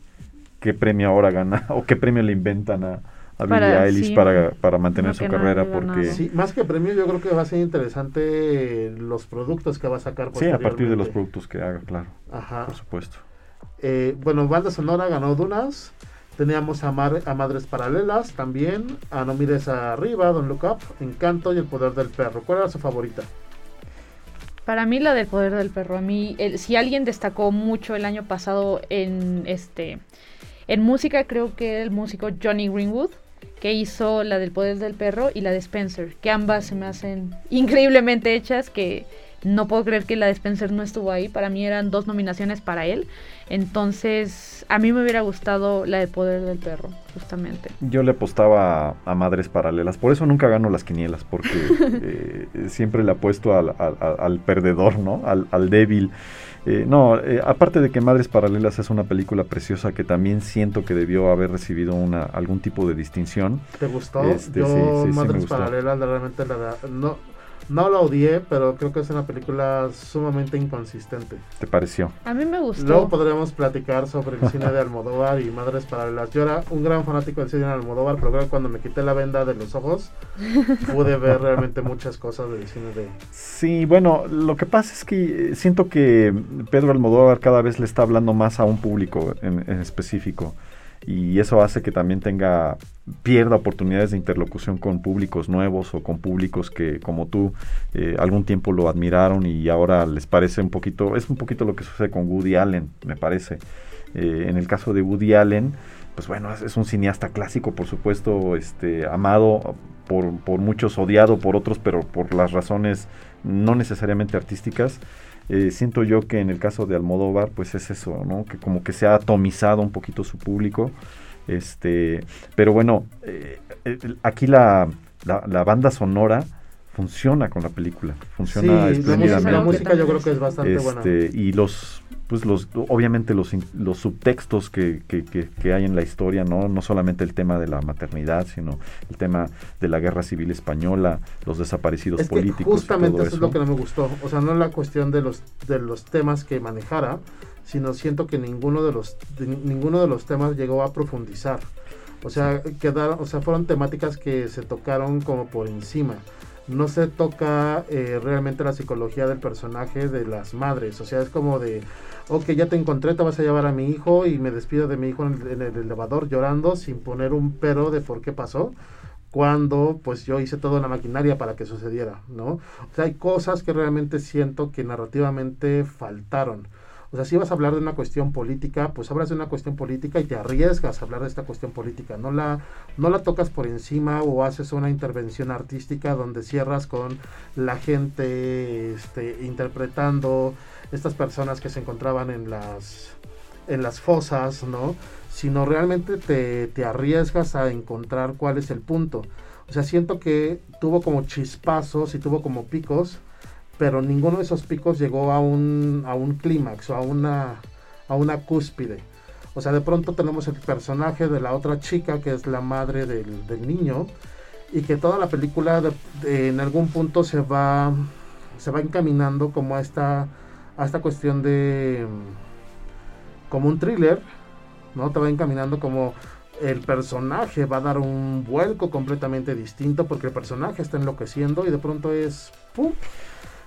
qué premio ahora gana o qué premio le inventan a a Billie Eilish para, para mantener su carrera porque sí, más que premio yo creo que va a ser interesante los productos que va a sacar sí a partir de los productos que haga claro Ajá. por supuesto eh, bueno banda sonora ganó Dunas teníamos a, a Madres Paralelas también a No mires arriba Don't Look Up Encanto y El Poder del Perro ¿cuál era su favorita? Para mí la del poder del perro. A mí, si alguien destacó mucho el año pasado en este en música, creo que el músico Johnny Greenwood que hizo la del poder del perro y la de Spencer, que ambas se me hacen increíblemente hechas, que no puedo creer que la de Spencer no estuvo ahí, para mí eran dos nominaciones para él, entonces a mí me hubiera gustado la de poder del perro, justamente. Yo le apostaba a, Madres Paralelas, por eso nunca gano las quinielas, porque eh, siempre le apuesto al, al, perdedor, ¿no? Al, al débil. Eh, no, eh, aparte de que Madres Paralelas es una película preciosa que también siento que debió haber recibido una algún tipo de distinción. ¿Te gustó? Este, Yo Madres Paralelas realmente la no no la odié, pero creo que es una película sumamente inconsistente. ¿Te pareció? A mí me gustó. Luego podremos platicar sobre el cine de Almodóvar y Madres Paralelas. Yo era un gran fanático del cine de Almodóvar, pero creo que cuando me quité la venda de los ojos, pude ver realmente muchas cosas del cine de... Sí, bueno, lo que pasa es que siento que Pedro Almodóvar cada vez le está hablando más a un público en, específico. Y eso hace que también tenga pierda oportunidades de interlocución con públicos nuevos o con públicos que como tú eh, algún tiempo lo admiraron y ahora les parece un poquito es un poquito lo que sucede con Woody Allen me parece. Eh, en el caso de Woody Allen pues bueno es, un cineasta clásico por supuesto este amado por, por muchos odiado por otros pero por las razones no necesariamente artísticas eh, siento yo que en el caso de Almodóvar, pues es eso, ¿no? Que como que se ha atomizado un poquito su público. Este, pero bueno, eh, aquí la, la, banda sonora funciona con la película, funciona sí, La música, yo creo que es bastante buena. Este, y los pues los obviamente los, los subtextos que, que, que, hay en la historia no no solamente el tema de la maternidad sino el tema de la guerra civil española los desaparecidos políticos justamente eso, es lo que no me gustó. O sea no la cuestión de los de los temas que manejara sino siento que ninguno de los ninguno de los temas llegó a profundizar. O sea quedaron o sea fueron temáticas que se tocaron como por encima no se toca eh, realmente la psicología del personaje de las madres. O sea, es como de, ok, ya te encontré, te vas a llevar a mi hijo y me despido de mi hijo en el, elevador llorando sin poner un pero de por qué pasó cuando pues yo hice toda la maquinaria para que sucediera, ¿no? O sea, hay cosas que realmente siento que narrativamente faltaron. O sea, si vas a hablar de una cuestión política, pues hablas de una cuestión política y te arriesgas a hablar de esta cuestión política. No la, no la tocas por encima o haces una intervención artística donde cierras con la gente este, interpretando estas personas que se encontraban en las, en las fosas, ¿no? Sino realmente te, te arriesgas a encontrar cuál es el punto. O sea, siento que tuvo como chispazos y tuvo como picos pero ninguno de esos picos llegó a un, a un clímax o a una, a una cúspide. O sea, de pronto tenemos el personaje de la otra chica que es la madre del, del niño y que toda la película en algún punto se va, se va encaminando como a esta, a esta cuestión de como un thriller, ¿no? Te va encaminando como el personaje va a dar un vuelco completamente distinto porque el personaje está enloqueciendo y de pronto es ¡pum!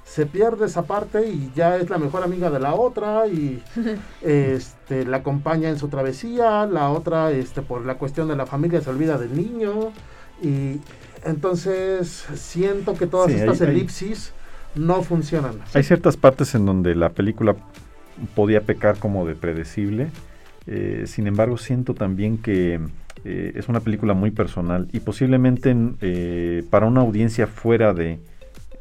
Se pierde esa parte y ya es la mejor amiga de la otra y este la acompaña en su travesía, la otra este por la cuestión de la familia se olvida del niño y entonces siento que todas estas elipsis no funcionan. Hay ciertas partes en donde la película podía pecar como de predecible, eh, sin embargo siento también que eh, es una película muy personal y posiblemente eh, para una audiencia fuera de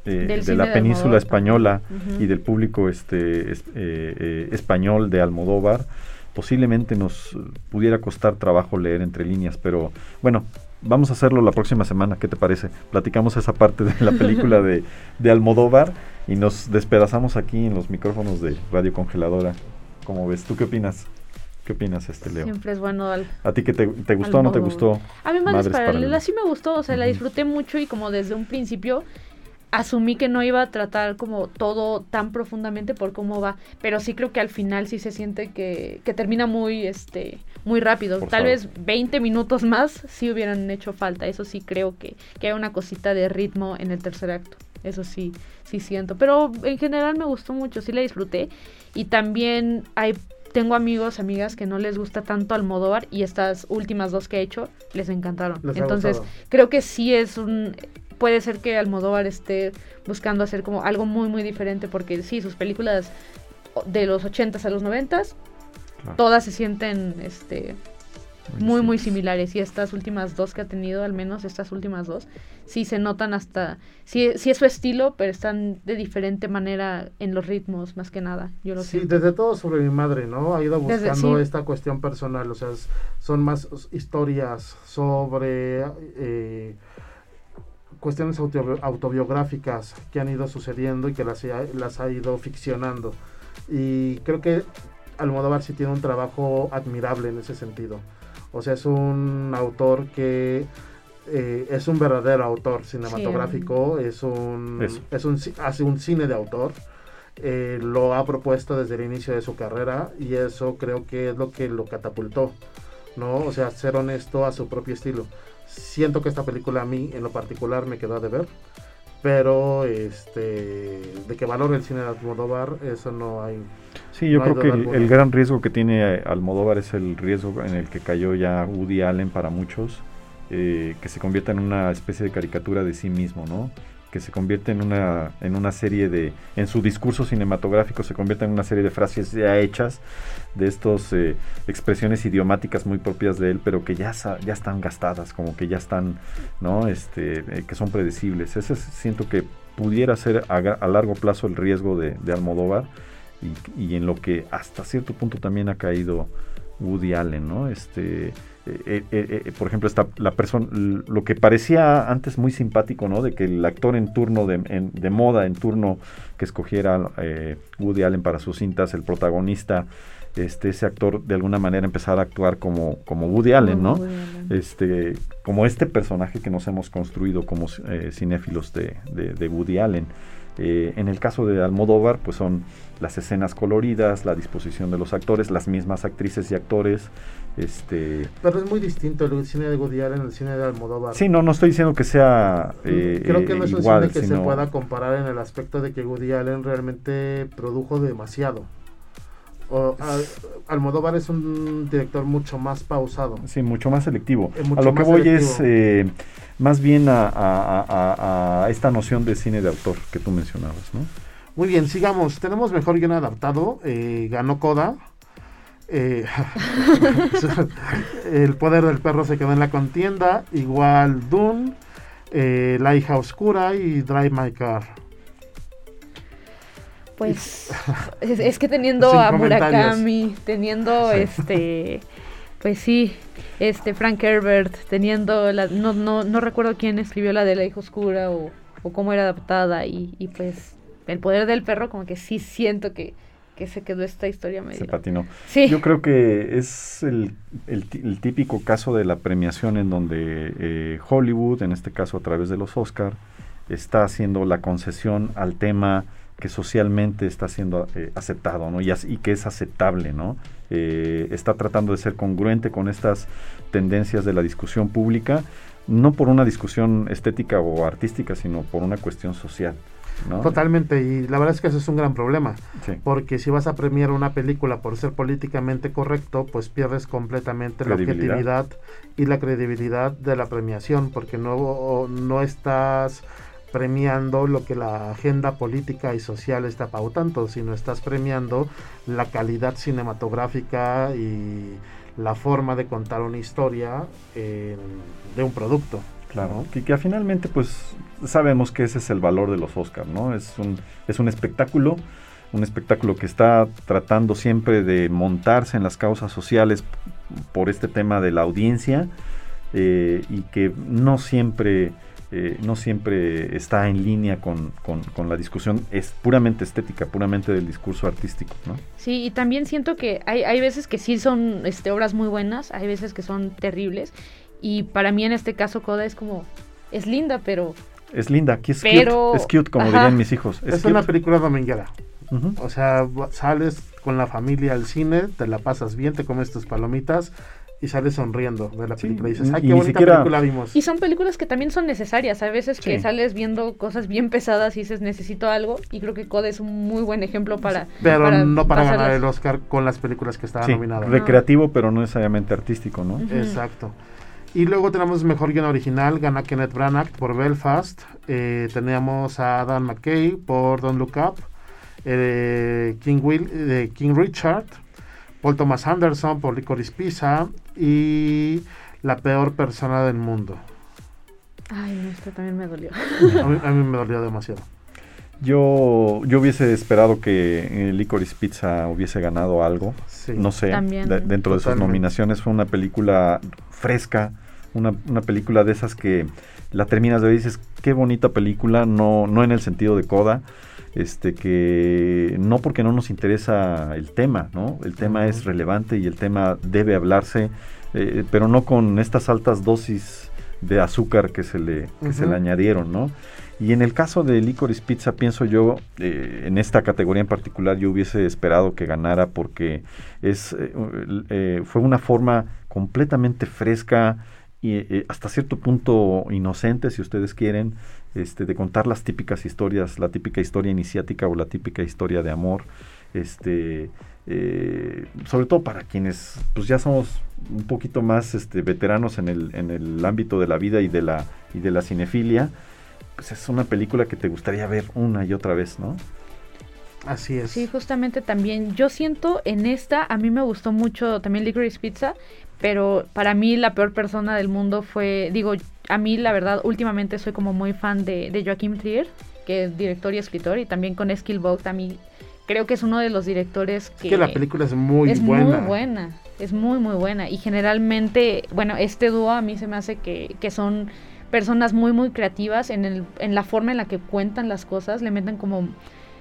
de, la península española y del público este, eh, eh, español de Almodóvar, posiblemente nos pudiera costar trabajo leer entre líneas, pero bueno, vamos a hacerlo la próxima semana, ¿qué te parece? Platicamos esa parte de la película de, de Almodóvar y nos despedazamos aquí en los micrófonos de Radio Congeladora. ¿Cómo ves? ¿Tú qué opinas? ¿Qué opinas, este Leo? Siempre es bueno. ¿A ti que te, gustó o no te gustó? A mí Madres Paralelas sí me gustó, o sea, la disfruté mucho y como desde un principio asumí que no iba a tratar como todo tan profundamente por cómo va, pero sí creo que al final sí se siente que, que termina muy, este, muy rápido. Tal vez 20 minutos más sí hubieran hecho falta. Eso sí creo que, que hay una cosita de ritmo en el tercer acto. Eso sí, sí siento. Pero en general me gustó mucho, sí la disfruté. Y también hay tengo amigos, amigas que no les gusta tanto Almodóvar y estas últimas dos que he hecho les encantaron. Entonces, creo que sí es un puede ser que Almodóvar esté buscando hacer como algo muy, muy diferente, porque sí, sus películas de los 80s a los 90s, todas se sienten este muy, muy similares. Y estas últimas dos que ha tenido, al menos estas últimas dos, sí se notan hasta. Sí, sí es su estilo, pero están de diferente manera en los ritmos, más que nada. Yo lo sí, desde todo sobre mi madre, ¿no? Ha ido buscando esta cuestión personal. O sea, son más historias sobre. Eh, cuestiones autobiográficas que han ido sucediendo y que las, las ha ido ficcionando. Y creo que Almodóvar sí tiene un trabajo admirable en ese sentido. O sea, es un autor que eh, es un verdadero autor cinematográfico, es un, es un, hace un cine de autor. Eh, lo ha propuesto desde el inicio de su carrera y eso creo que es lo que lo catapultó, ¿no? O sea, ser honesto a su propio estilo. Siento que esta película a mí en lo particular me quedó de ver, pero este de que valore el cine de Almodóvar, eso no hay. Sí, yo creo que el, gran riesgo que tiene Almodóvar es el riesgo en el que cayó ya Woody Allen para muchos, eh, que se convierta en una especie de caricatura de sí mismo, ¿no? Que se convierte en una, en una serie de, en su discurso cinematográfico se convierte en una serie de frases ya hechas, de estas eh, expresiones idiomáticas muy propias de él, pero que ya, ya están gastadas, como que ya están, ¿no? Este, eh, que son predecibles. Ese siento que pudiera ser a, largo plazo el riesgo de, de Almodóvar y, y, en lo que hasta cierto punto también ha caído Woody Allen, ¿no? Este, eh, eh, eh, por ejemplo, esta, la persona, lo que parecía antes muy simpático, ¿no? De que el actor en turno de, de moda, en turno que escogiera Woody Allen para sus cintas, el protagonista, este, ese actor de alguna manera empezara a actuar como, como Woody Allen, ¿no? Este, como este personaje que nos hemos construido como cinéfilos de, de, Woody Allen. en el caso de Almodóvar, pues son las escenas coloridas, la disposición de los actores, las mismas actrices y actores, este, Pero es muy distinto el cine de Woody Allen el cine de Almodóvar. Sí, no, no estoy diciendo que sea eh, Creo que no es un cine que se pueda comparar en el aspecto de que Woody Allen realmente produjo demasiado. O, Almodóvar es un director mucho más pausado. Sí, mucho más selectivo. a lo que voy es eh, más bien a, esta noción de cine de autor que tú mencionabas, ¿no? Muy bien, sigamos. Tenemos mejor guion adaptado. Eh, ganó Coda. Eh, el poder del perro se quedó en la contienda. Igual Dune, eh, La hija oscura y Drive My Car. Pues es, que teniendo a Murakami, teniendo este, pues sí, este Frank Herbert, teniendo la, no, no, no recuerdo quién escribió la de La hija oscura o, o cómo era adaptada y, y pues el poder del perro como que sí siento que que se quedó esta historia medio. Se patinó. Sí. Yo creo que es el, el, típico caso de la premiación en donde eh, Hollywood, en este caso a través de los Oscar, está haciendo la concesión al tema que socialmente está siendo eh, aceptado, ¿no? Y, y, que es aceptable, ¿no? Eh, está tratando de ser congruente con estas tendencias de la discusión pública, no por una discusión estética o artística, sino por una cuestión social. Totalmente, y la verdad es que eso es un gran problema, porque si vas a premiar una película por ser políticamente correcto, pues pierdes completamente la objetividad y la credibilidad de la premiación, porque no, no estás premiando lo que la agenda política y social está pautando, sino estás premiando la calidad cinematográfica y la forma de contar una historia de un producto. Claro, que, que finalmente pues sabemos que ese es el valor de los Oscars, ¿no? Es un, es un espectáculo, un espectáculo que está tratando siempre de montarse en las causas sociales por este tema de la audiencia eh, y que no siempre... Eh, no siempre está en línea con, con, la discusión, es puramente estética, puramente del discurso artístico, ¿no? Sí, y también siento que hay, hay veces que sí son este, obras muy buenas, hay veces que son terribles, y para mí en este caso Coda es como, es linda, pero... Es linda, aquí es cute, es cute como dirían mis hijos. Es, una película dominguera. O sea, sales con la familia al cine, te la pasas bien, te comes tus palomitas y sales sonriendo de la película. Y dices, ay, qué bonita película vimos. Y son películas que también son necesarias. Hay veces que sales viendo cosas bien pesadas y dices, necesito algo. Y creo que Coda es un muy buen ejemplo para. pero no para ganar el Oscar con las películas que estaban nominadas. Recreativo, pero no necesariamente artístico, ¿no? Exacto. Y luego tenemos Mejor Guión Original, gana Kenneth Branagh por Belfast. Eh, teníamos a Adam McKay por Don't Look Up. Eh, King, Will, King Richard. Paul Thomas Anderson por Licorice Pizza. Y La Peor Persona del Mundo. Ay, esto también me dolió. a, mí, me dolió demasiado. Yo, yo hubiese esperado que Licorice Pizza hubiese ganado algo. no sé, dentro de sus nominaciones fue una película fresca, una, una, película de esas que la terminas de ver y dices, qué bonita película, no, no en el sentido de coda, este que no porque no nos interesa el tema, ¿no? El tema es relevante y el tema debe hablarse, eh, pero no con estas altas dosis de azúcar que se le, que se le añadieron, ¿no? Y en el caso de Licorice Pizza, pienso yo, eh, en esta categoría en particular, yo hubiese esperado que ganara porque es, eh, fue una forma completamente fresca y, eh, hasta cierto punto inocente, si ustedes quieren, este, de contar las típicas historias, la típica historia iniciática o la típica historia de amor, este, eh, sobre todo para quienes pues ya somos un poquito más este, veteranos en el, en el ámbito de la vida y de la, y de la cinefilia, pues es una película que te gustaría ver una y otra vez, ¿no? Así es. Sí, justamente también. Yo siento en esta, a mí me gustó mucho también Licorice Pizza, pero para mí la peor persona del mundo fue, digo, a mí la verdad, últimamente soy como muy fan de, de Joachim Trier, que es director y escritor, y también con Skill a mí creo que es uno de los directores que... que la película es muy es buena. Es muy buena, es muy, muy buena. Y generalmente, bueno, este dúo a mí se me hace que, que son personas muy, muy creativas en, el, en la forma en la que cuentan las cosas, le meten como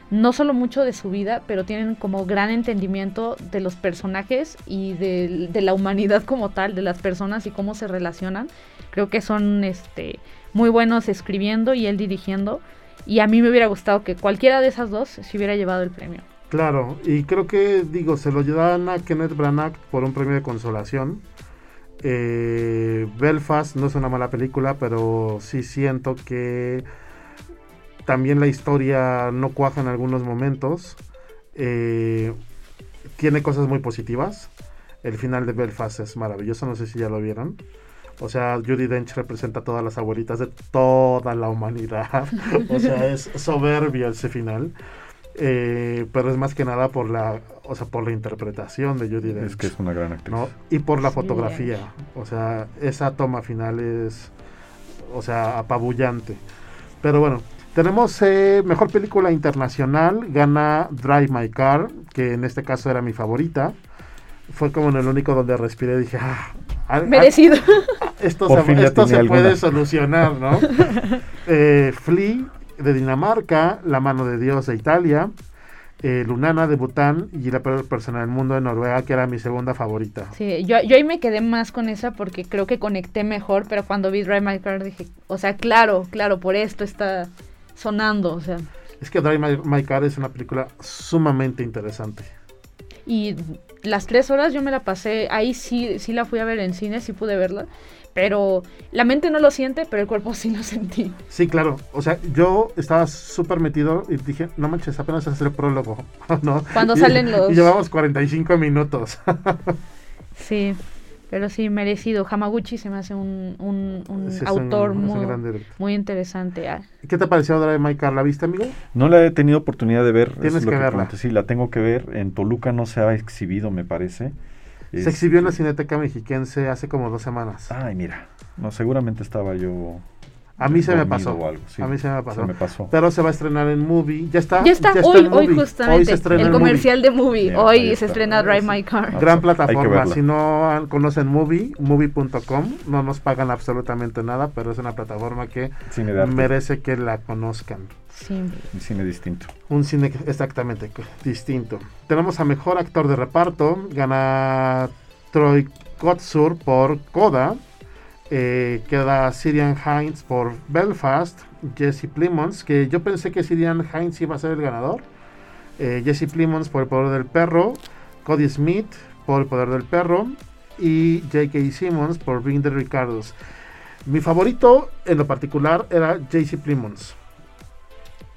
no solo mucho de su vida, pero tienen como gran entendimiento de los personajes y de, la humanidad como tal, de las personas y cómo se relacionan. Creo que son este, muy buenos escribiendo y él dirigiendo. Y a mí me hubiera gustado que cualquiera de esas dos se hubiera llevado el premio. Claro, y creo que, digo, se lo llevan a Kenneth Branagh por un premio de consolación. Eh, Belfast no es una mala película, pero sí siento que también la historia no cuaja en algunos momentos. Eh, tiene cosas muy positivas. El final de Belfast es maravilloso, no sé si ya lo vieron. O sea, Judy Dench representa a todas las abuelitas de toda la humanidad. o sea, es soberbio ese final. Eh, pero es más que nada por la, o sea, por la interpretación de Judy Dench. Es que es una gran actriz. Y por la fotografía. O sea, esa toma final es, o sea, apabullante. Pero bueno, tenemos eh, mejor película internacional, gana Drive My Car, que en este caso era mi favorita. Fue como en el único donde respiré y dije, ah, merecido. esto se, esto se puede solucionar, ¿no? eh, Flea de Dinamarca, La mano de Dios de Italia, eh, Lunana de Bután y La peor persona del mundo de Noruega, que era mi segunda favorita. Sí, yo, yo ahí me quedé más con esa porque creo que conecté mejor, pero cuando vi Drive My Car dije, o sea, claro, claro, por esto está sonando, o sea. Es que Drive My, Car es una película sumamente interesante. Y las tres horas yo me la pasé, ahí sí, sí la fui a ver en cine, sí pude verla, pero la mente no lo siente, pero el cuerpo sí lo sentí. Sí, claro, o sea, yo estaba súper metido y dije, no manches, apenas es el prólogo, ¿no? Cuando salen los... Y llevamos 45 minutos. sí. Pero sí, merecido. Hamaguchi se me hace un, un, autor muy, interesante. Ah. ¿Qué te pareció Drive My Car? ¿La viste, amigo? No la he tenido oportunidad de ver. Tienes que, verla. Sí, la tengo que ver. En Toluca no se ha exhibido, me parece. Se exhibió en la Cineteca Mexiquense hace como dos semanas. Ay, mira. No, seguramente estaba yo a mí se me pasó. A mí se me pasó. me pasó. Pero se va a estrenar en Movie. Ya está. Ya está, hoy, hoy justamente. el comercial de Movie. hoy se estrena Drive My Car. Gran plataforma. Si no conocen Movie, movie.com, no nos pagan absolutamente nada, pero es una plataforma que merece que la conozcan. Sí. Un cine distinto. Un cine exactamente distinto. Tenemos a mejor actor de reparto. Gana Troy Kotsur por Coda. Eh, queda Sirian Hines por Belfast, Jesse Plimons, que yo pensé que Sirian Hines iba a ser el ganador. Eh, Jesse Plimons por El Poder del Perro, Cody Smith por El Poder del Perro y J.K. Simmons por Bring the Ricardos. Mi favorito en lo particular era Jesse Plimons,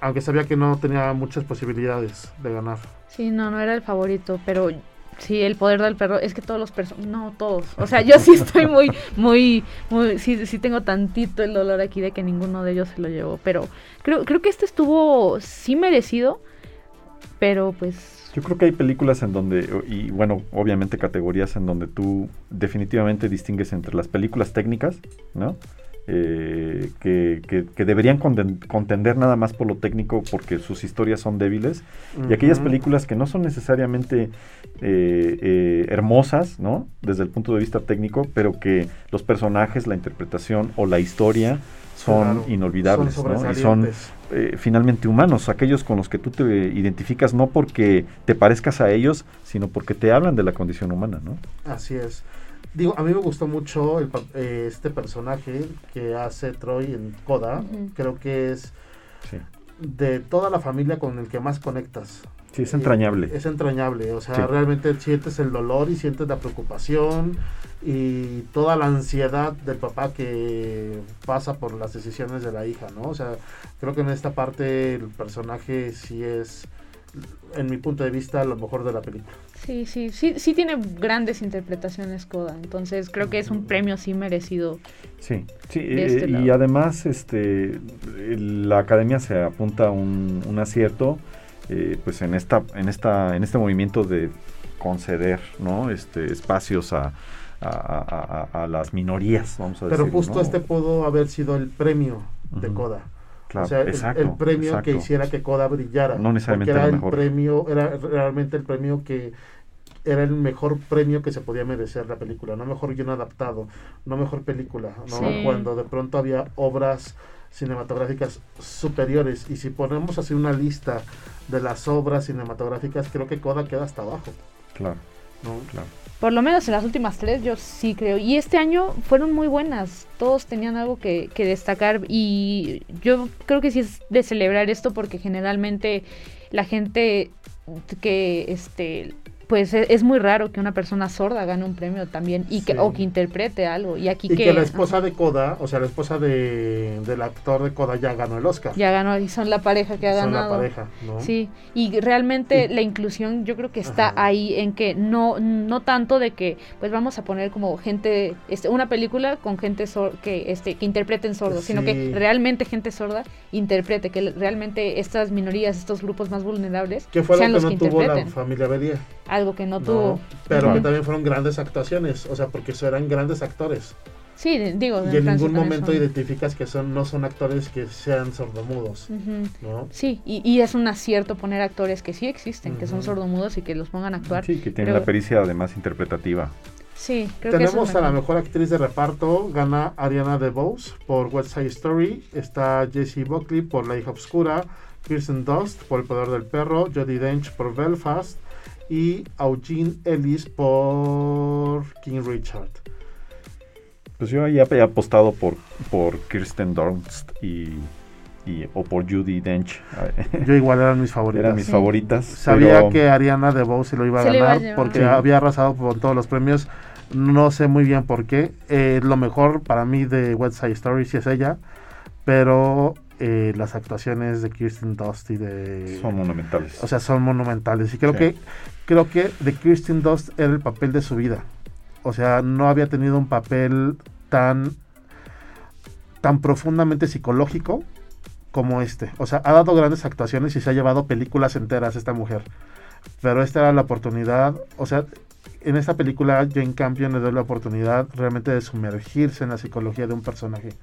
aunque sabía que no tenía muchas posibilidades de ganar. Sí, no, no era el favorito, pero Sí, el poder del perro, es que todos los personajes, no todos, o sea, yo sí estoy muy, muy, muy, sí, sí tengo tantito el dolor aquí de que ninguno de ellos se lo llevó, pero creo, creo que este estuvo sí merecido, pero pues... Yo creo que hay películas en donde, y bueno, obviamente categorías en donde tú definitivamente distingues entre las películas técnicas, ¿no? Eh, que, deberían contender nada más por lo técnico porque sus historias son débiles y aquellas películas que no son necesariamente eh, eh, hermosas, ¿no? Desde el punto de vista técnico, pero que los personajes, la interpretación o la historia son inolvidables, Y son finalmente humanos, aquellos con los que tú te identificas no porque te parezcas a ellos, sino porque te hablan de la condición humana, ¿no? Así es. Digo, a mí me gustó mucho eh, este personaje que hace Troy en Coda. Creo que es de toda la familia con el que más conectas. Sí, es entrañable. es entrañable, o sea, realmente sientes el dolor y sientes la preocupación y toda la ansiedad del papá que pasa por las decisiones de la hija, ¿no? O sea, creo que en esta parte el personaje sí es, en mi punto de vista, lo mejor de la película. Sí, sí, sí, sí tiene grandes interpretaciones Coda, entonces creo que es un premio sí merecido. Sí, sí, este eh, y además este, la academia se apunta a un, un acierto, eh, pues en esta, en esta, en este movimiento de conceder, ¿no? Este, espacios a a, las minorías, vamos a decir. Pero justo este pudo haber sido el premio de Coda. O sea, el, premio que hiciera que Coda brillara. No necesariamente era el premio, era realmente el premio que era el mejor premio que se podía merecer la película, no mejor guion adaptado, no mejor película, ¿no? Cuando de pronto había obras cinematográficas superiores y si ponemos así una lista de las obras cinematográficas, creo que Coda queda hasta abajo. Claro. ¿no? Claro. Por lo menos en las últimas tres yo sí creo. Y este año fueron muy buenas. Todos tenían algo que, que destacar. Y yo creo que sí es de celebrar esto porque generalmente la gente que este pues e, es muy raro que una persona sorda gane un premio también y que o que interprete algo. Y aquí que, la esposa de Coda o sea la esposa de, del actor de Coda ya ganó el Oscar. Ya ganó y son la pareja que ha son ganado. la pareja ¿no? sí y realmente la inclusión yo creo que está ahí en que no no tanto de que pues vamos a poner como gente este, una película con gente que este que interpreten sordos sino que realmente gente sorda interprete que realmente estas minorías estos grupos más vulnerables sean los que tuvo la familia Bedia algo que no, tuvo. Pero que también fueron grandes actuaciones, o sea, porque eran grandes actores. Sí, digo. Y en ningún momento identificas que son no son actores que sean sordomudos, ¿no? Sí, y, es un acierto poner actores que sí existen, que son sordomudos y que los pongan a actuar. Sí, que tienen la pericia además interpretativa. Sí, creo Tenemos a la mejor actriz de reparto, gana Ariana DeBose por West Side Story, está Jessie Buckley por La hija oscura, Kirsten Dust por El poder del perro, Jodie Dench por Belfast, y Eugene Ellis por King Richard. Pues yo ya había apostado por, por Kirsten Dunst y, o por Judy Dench. Yo igual eran mis favoritas. Eran mis favoritas. Sabía que Ariana DeBose se lo iba a ganar porque había arrasado por todos los premios. No sé muy bien por qué. Eh, lo mejor para mí de West Side Story sí es ella. Pero eh, las actuaciones de Kirsten Dunst y de... Son monumentales. O sea, son monumentales. Y creo que creo que de Kirsten Dunst era el papel de su vida. O sea, no había tenido un papel tan tan profundamente psicológico como este. O sea, ha dado grandes actuaciones y se ha llevado películas enteras esta mujer. Pero esta era la oportunidad, o sea, en esta película Jane Campion le doy la oportunidad realmente de sumergirse en la psicología de un personaje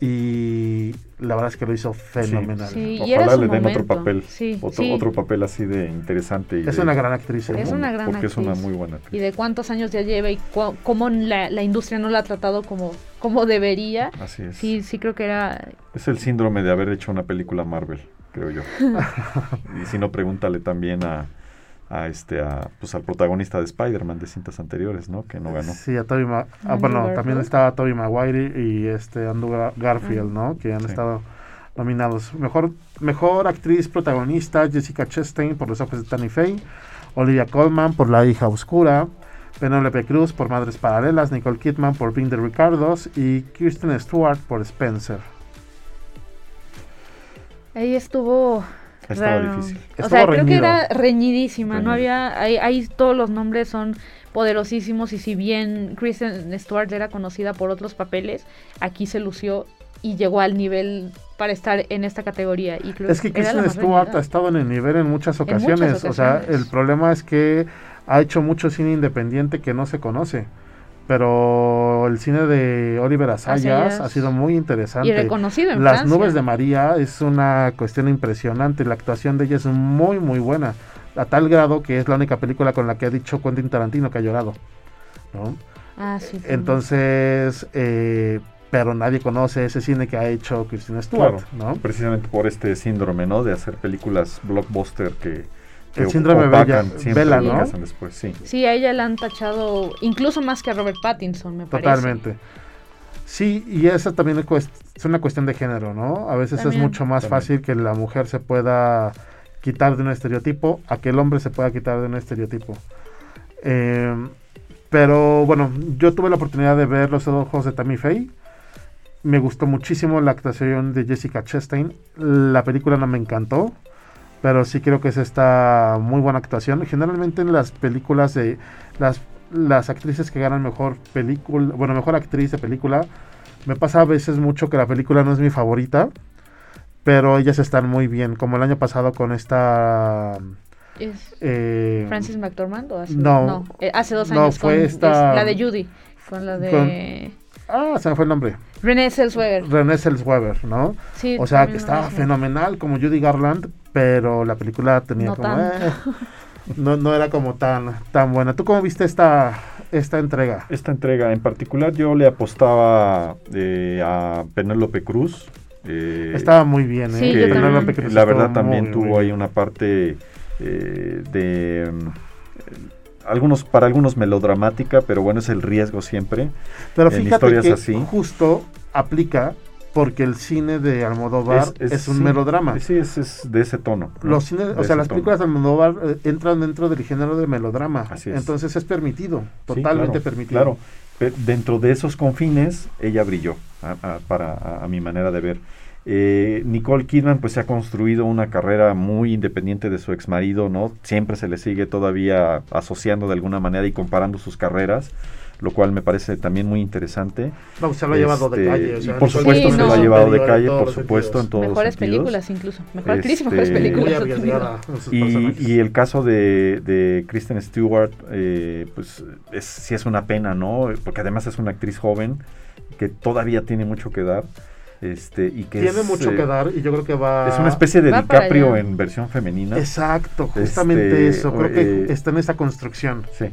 y la verdad es que lo hizo fenomenal. Ojalá le den otro papel, otro, papel así de interesante. es una gran actriz. ¿eh? Es una gran porque es una muy buena actriz. Y de cuántos años ya lleva y cómo la, la, industria no la ha tratado como, como debería. Así es. Sí, sí creo que era... Es el síndrome de haber hecho una película Marvel, creo yo. y si no, pregúntale también a a este a, pues al protagonista de Spider-Man de cintas anteriores, ¿no? Que no ganó. Sí, a Tobey Ma ah, bueno, también estaba Tobey Maguire y este Andrew Garfield, ¿no? Que han estado nominados. Mejor mejor actriz protagonista Jessica Chastain por Los ojos de Tanny Faye, Olivia Colman por La hija oscura, Penelope Cruz por Madres paralelas, Nicole Kidman por Being the Ricardos y Kirsten Stewart por Spencer. Ahí estuvo estaba difícil. O sea, creo que era reñidísima, no había, ahí, todos los nombres son poderosísimos y si bien Kristen Stewart era conocida por otros papeles, aquí se lució y llegó al nivel para estar en esta categoría. Y es que Kristen Stewart ha estado en el nivel en muchas, ocasiones. O sea, el problema es que ha hecho mucho cine independiente que no se conoce pero el cine de Oliver Asayas, ha sido muy interesante. Y reconocido en Las nubes de María es una cuestión impresionante, la actuación de ella es muy muy buena, a tal grado que es la única película con la que ha dicho Quentin Tarantino que ha llorado. ¿no? Ah, sí, Entonces, eh, pero nadie conoce ese cine que ha hecho Christina Stewart, ¿no? Precisamente por este síndrome, ¿no? De hacer películas blockbuster que el síndrome Bella, ¿no? Después, sí. sí, a ella la han tachado incluso más que a Robert Pattinson, me parece. Totalmente. Sí, y esa también es una cuestión de género, ¿no? A veces es mucho más fácil que la mujer se pueda quitar de un estereotipo a que el hombre se pueda quitar de un estereotipo. Eh, Pero bueno, yo tuve la oportunidad de ver los ojos de Tammy Faye. Me gustó muchísimo la actuación de Jessica Chastain. La película no me encantó, pero sí creo que es esta muy buena actuación. Generalmente en las películas de las, las actrices que ganan mejor película, bueno, mejor actriz de película, me pasa a veces mucho que la película no es mi favorita, pero ellas están muy bien, como el año pasado con esta... ¿Es eh, Francis McDormand o hace, no, no eh, hace dos años no, fue esta, la de Judy, con la de... ah, se me fue el nombre. René Zellweger. René Zellweger, ¿no? Sí, o sea, que estaba fenomenal como Judy Garland, pero la película tenía como... Eh, no, no era como tan, tan buena. ¿Tú cómo viste esta, esta entrega? Esta entrega en particular yo le apostaba eh, a Penélope Cruz. Eh, Estaba muy bien, ¿eh? la verdad también tuvo ahí una parte eh, de... Mm, algunos para algunos melodramática, pero bueno, es el riesgo siempre. Pero fíjate que así. justo aplica porque el cine de Almodóvar es, un melodrama. Sí, es, de ese tono. Los cines, o sea, las películas de Almodóvar eh, entran dentro del género de melodrama. Así Entonces es permitido, totalmente permitido. Claro, dentro de esos confines ella brilló, para a, mi manera de ver. Eh, Nicole Kidman pues se ha construido una carrera muy independiente de su ex marido, ¿no? Siempre se le sigue todavía asociando de alguna manera y comparando sus carreras lo cual me parece también muy interesante. No, se lo ha llevado de este, calle. por supuesto, se lo ha llevado de calle, por supuesto, en todos Mejores películas incluso. Mejor actriz y mejores este, películas. Y, y, el caso de, de Kristen Stewart, eh, pues es, sí es una pena, ¿no? Porque además es una actriz joven que todavía tiene mucho que dar. Este, y que tiene mucho que eh, dar y yo creo que va es una especie de DiCaprio en versión femenina exacto justamente este, eso creo que eh, está en esa construcción sí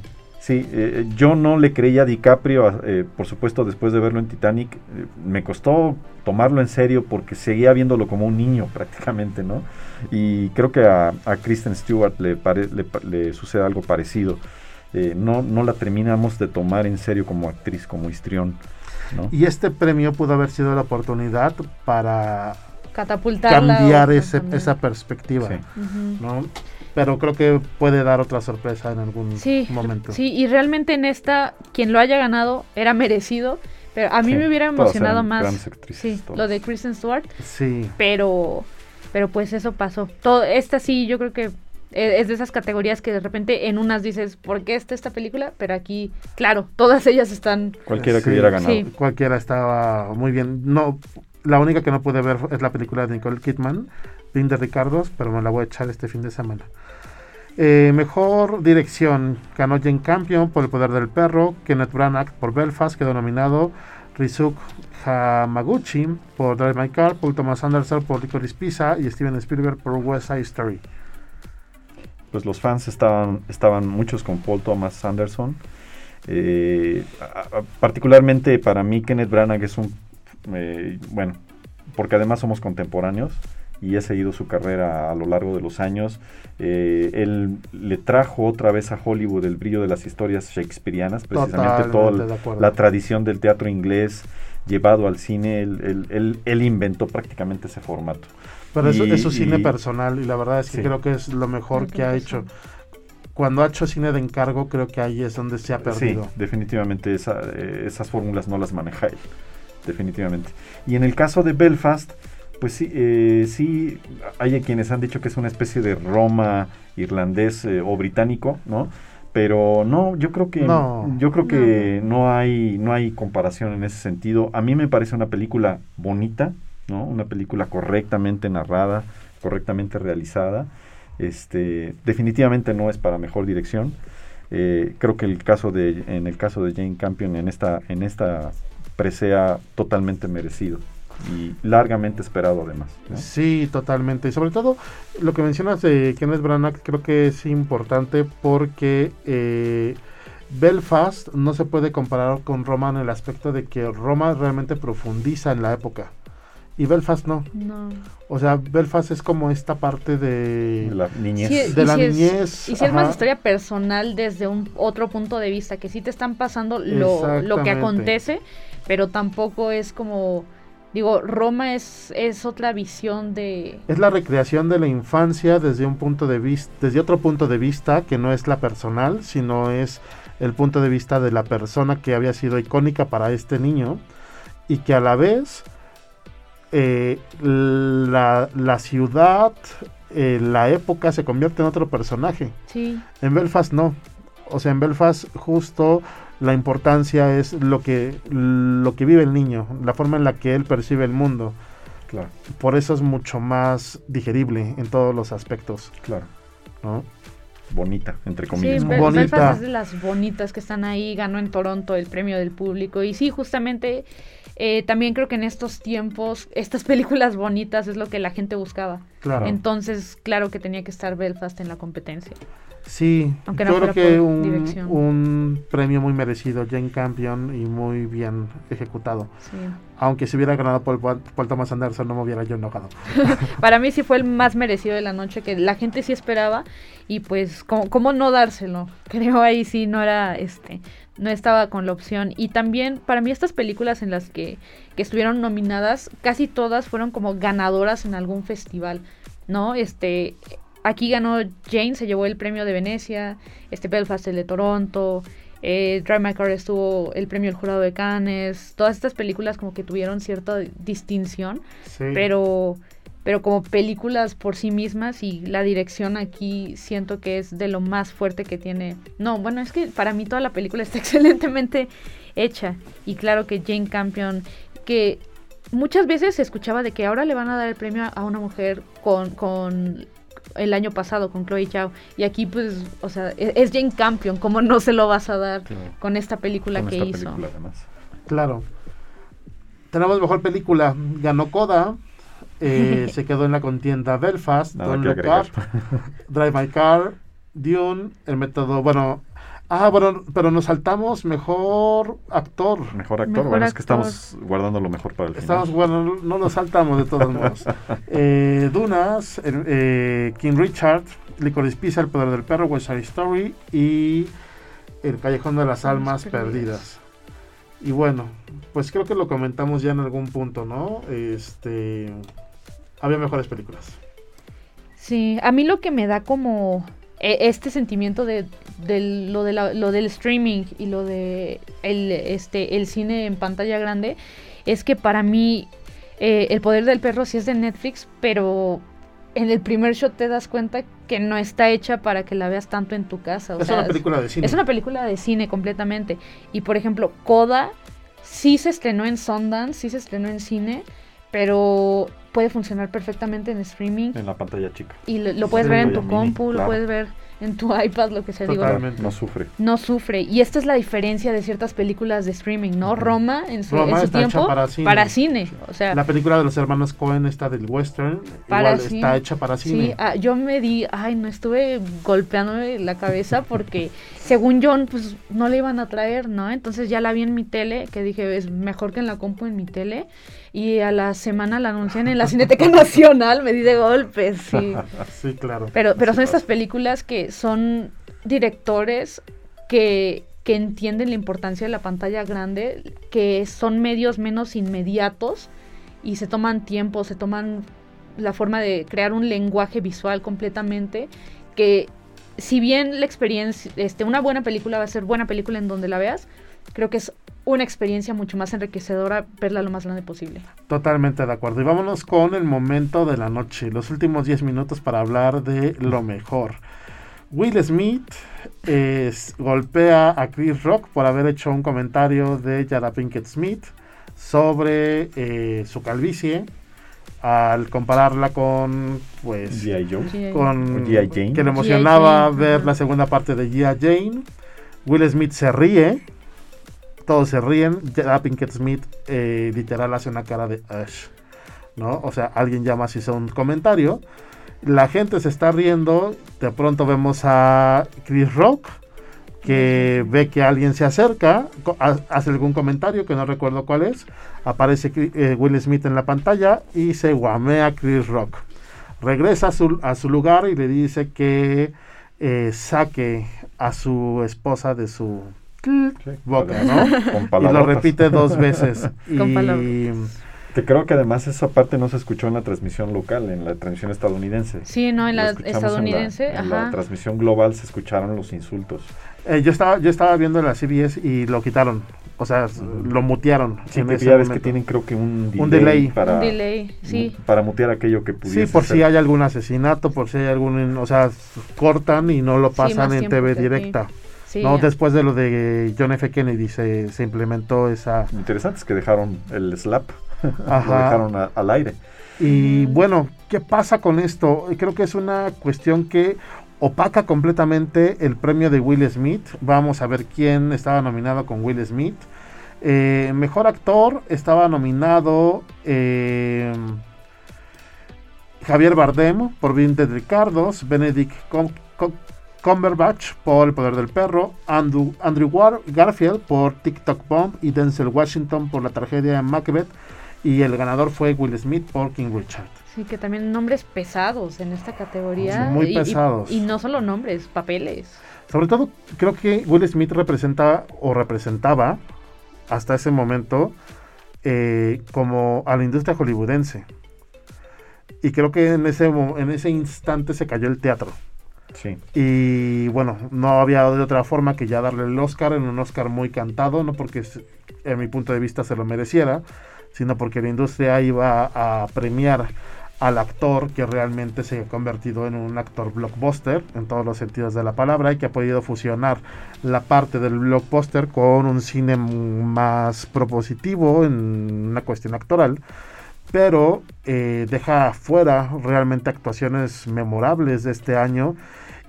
Sí, eh, yo no le creía a DiCaprio, eh, por supuesto, después de verlo en Titanic. Eh, me costó tomarlo en serio porque seguía viéndolo como un niño prácticamente, ¿no? Y creo que a, Kristen Stewart le, le, sucede algo parecido. no, no la terminamos de tomar en serio como actriz, como histrión. ¿no? Y este premio pudo haber sido la oportunidad para catapultar cambiar esa perspectiva, ¿no? Pero creo que puede dar otra sorpresa en algún momento. Sí, y realmente en esta, quien lo haya ganado era merecido, pero a mí me hubiera emocionado más sí, lo de Kristen Stewart. Sí. Pero, pero pues eso pasó. Todo, esta sí, yo creo que e, es de esas categorías que de repente en unas dices, ¿por qué está esta película? Pero aquí, claro, todas ellas están... Cualquiera que hubiera ganado. Cualquiera estaba muy bien. No, la única que no pude ver es la película de Nicole Kidman, de Ricardos, pero me la voy a echar este fin de semana. Eh, mejor dirección ganó Jane Campion por El Poder del Perro, Kenneth Branagh por Belfast quedó nominado, Rizuku Hamaguchi por Drive My Car, Paul Thomas Anderson por Licorice Pizza y Steven Spielberg por West Side Story. Pues los fans estaban, estaban muchos con Paul Thomas Anderson. Eh, particularmente para mí Kenneth Branagh es un eh, bueno porque además somos contemporáneos y he seguido su carrera a lo largo de los años. Eh, él le trajo otra vez a Hollywood el brillo de las historias shakespearianas, precisamente toda la tradición del teatro inglés llevado al cine, él, él, inventó prácticamente ese formato. Pero eso es su cine personal y la verdad es que creo que es lo mejor que ha hecho. Cuando ha hecho cine de encargo, creo que ahí es donde se ha perdido. Sí, definitivamente eh, esas fórmulas no las maneja él, definitivamente. Y en el caso de Belfast, pues sí, eh, sí, hay quienes han dicho que es una especie de Roma irlandés eh, o británico, ¿no? Pero no, yo creo que no, yo creo que no. hay no hay comparación en ese sentido. A mí me parece una película bonita, ¿no? Una película correctamente narrada, correctamente realizada. Este, definitivamente no es para mejor dirección. Eh, creo que el caso de en el caso de Jane Campion en esta en esta presea totalmente merecido y largamente esperado además. Sí, totalmente. Y sobre todo lo que mencionas de Kenneth Branagh creo que es importante porque eh, Belfast no se puede comparar con Roma en el aspecto de que Roma realmente profundiza en la época. Y Belfast no. No. O sea, Belfast es como esta parte de, la niñez. de la niñez. y si es más historia personal desde un otro punto de vista, que sí te están pasando lo, lo que acontece, pero tampoco es como Digo, Roma es, es otra visión de... Es la recreación de la infancia desde un punto de vista, desde otro punto de vista que no es la personal, sino es el punto de vista de la persona que había sido icónica para este niño y que a la vez eh, la, la, ciudad, eh, la época se convierte en otro personaje. Sí. En Belfast no. O sea, en Belfast justo la importancia es lo que, lo que vive el niño, la forma en la que él percibe el mundo. Claro. Por eso es mucho más digerible en todos los aspectos. Claro. ¿no? Bonita, entre comillas. Sí, Bonita. Belfast es de las bonitas que están ahí, ganó en Toronto el premio del público. Y sí, justamente eh, también creo que en estos tiempos, estas películas bonitas es lo que la gente buscaba. Claro. Entonces, claro que tenía que estar Belfast en la competencia. Sí, Aunque yo creo que un, un, premio muy merecido, Jane Campion, y muy bien ejecutado. Sí. Aunque si hubiera ganado por, por Thomas Anderson, no me hubiera yo enojado. Para mí sí fue el más merecido de la noche, que la gente sí esperaba, y pues, ¿cómo, cómo no dárselo? Creo ahí sí no era, este, no estaba con la opción. Y también, para mí, estas películas en las que, que estuvieron nominadas, casi todas fueron como ganadoras en algún festival, ¿no? Este Aquí ganó Jane, se llevó el premio de Venecia, este Belfast el de Toronto, eh, Drive My Car estuvo el premio del jurado de Cannes, todas estas películas como que tuvieron cierta distinción, pero pero como películas por sí mismas y la dirección aquí siento que es de lo más fuerte que tiene. No, bueno, es que para mí toda la película está excelentemente hecha y claro que Jane Campion que muchas veces se escuchaba de que ahora le van a dar el premio a una mujer con, con el año pasado con Chloe Chao. Y aquí, pues, o sea, e-, es, Jane Campion, ¿cómo no se lo vas a dar con esta película que hizo? Claro. Tenemos mejor película. Ganó Coda. Eh, se quedó en la contienda Belfast, Don't Look Drive My Car, Dune, el método, bueno, Ah, bueno, pero nos saltamos mejor actor. Mejor actor, bueno, es que estamos guardando lo mejor para el estamos, Bueno, no nos saltamos de todos modos. eh, Dunas, eh, King Richard, Licorice Pizza, El Poder del Perro, West Side Story y El Callejón de las Almas Perdidas. Y bueno, pues creo que lo comentamos ya en algún punto, ¿no? Este, había mejores películas. Sí, a mí lo que me da como e, este sentimiento de, lo, de lo del streaming y lo de el, este, el cine en pantalla grande es que para mí eh, El Poder del Perro sí es de Netflix, pero en el primer shot te das cuenta que no está hecha para que la veas tanto en tu casa. es una película de cine. Es una película de cine completamente. Y por ejemplo, Coda sí se estrenó en Sundance, sí se estrenó en cine, pero puede funcionar perfectamente en streaming. En la pantalla chica. Y lo, puedes ver en tu compu, lo puedes ver en tu iPad, lo que sea. Digo, no sufre. No sufre. Y esta es la diferencia de ciertas películas de streaming, ¿no? Roma, en su, tiempo, para cine. O sea, la película de los hermanos Cohen, está del western, igual está hecha para cine. Sí, ah, yo me di, ay, no estuve golpeándome la cabeza porque según John, pues no le iban a traer, ¿no? Entonces ya la vi en mi tele, que dije, es mejor que en la compu en mi tele. Y a la semana la anuncian en la Cineteca Nacional, me di de golpes, sí. sí, claro. Pero, pero son estas películas que son directores que, que entienden la importancia de la pantalla grande, que son medios menos inmediatos y se toman tiempo, se toman la forma de crear un lenguaje visual completamente que si bien la experiencia, este, una buena película va a ser buena película en donde la veas, creo que es una experiencia mucho más enriquecedora verla lo más grande posible. Totalmente de acuerdo. Y vámonos con el momento de la noche, los últimos 10 minutos para hablar de lo mejor. Will Smith golpea a Chris Rock por haber hecho un comentario de Jada Pinkett Smith sobre eh, su calvicie al compararla con pues con Jane. que le emocionaba ver la segunda parte de G.I. Jane Will Smith se ríe todos se ríen. Ya Pinkett Smith eh, literal hace una cara de Ash, ¿no? O sea, alguien llama si hizo un comentario. La gente se está riendo. De pronto vemos a Chris Rock que ve que alguien se acerca, hace algún comentario que no recuerdo cuál es. Aparece eh, Will Smith en la pantalla y se guamea Chris Rock. Regresa a su, a su lugar y le dice que eh, saque a su esposa de su boca, ¿no? y lo repite dos veces. y Que creo que además esa parte no se escuchó en la transmisión local, en la transmisión estadounidense. Sí, no, en la estadounidense. En la, transmisión global se escucharon los insultos. Eh, yo estaba yo estaba viendo la CBS y lo quitaron. O sea, lo mutearon. Sí, ya ves que tienen creo que un delay, Para, un delay, sí. Para mutear aquello que pudiese Sí, por si hay algún asesinato, por si hay algún... O sea, cortan y no lo pasan en TV directa. No, después de lo de John F. Kennedy se, se implementó esa... Interesante es que dejaron el slap. Ajá. lo dejaron al aire. Y bueno, ¿qué pasa con esto? Creo que es una cuestión que opaca completamente el premio de Will Smith. Vamos a ver quién estaba nominado con Will Smith. Eh, mejor actor estaba nominado eh, Javier Bardem por Vinted Ricardos, Benedict Cumberbatch por El Poder del Perro, Andrew, Andrew Garfield por TikTok Bomb y Denzel Washington por La Tragedia de Macbeth. Y el ganador fue Will Smith por King Richard. Sí, que también nombres pesados en esta categoría. muy pesados. Y, no solo nombres, papeles. Sobre todo, creo que Will Smith representa o representaba hasta ese momento eh, como a la industria hollywoodense. Y creo que en ese, en ese instante se cayó el teatro. Sí. Y bueno, no había de otra forma que ya darle el Oscar en un Oscar muy cantado, no porque en mi punto de vista se lo mereciera, sino porque la industria iba a premiar al actor que realmente se ha convertido en un actor blockbuster en todos los sentidos de la palabra y que ha podido fusionar la parte del blockbuster con un cine más propositivo en una cuestión actoral pero eh, deja fuera realmente actuaciones memorables de este año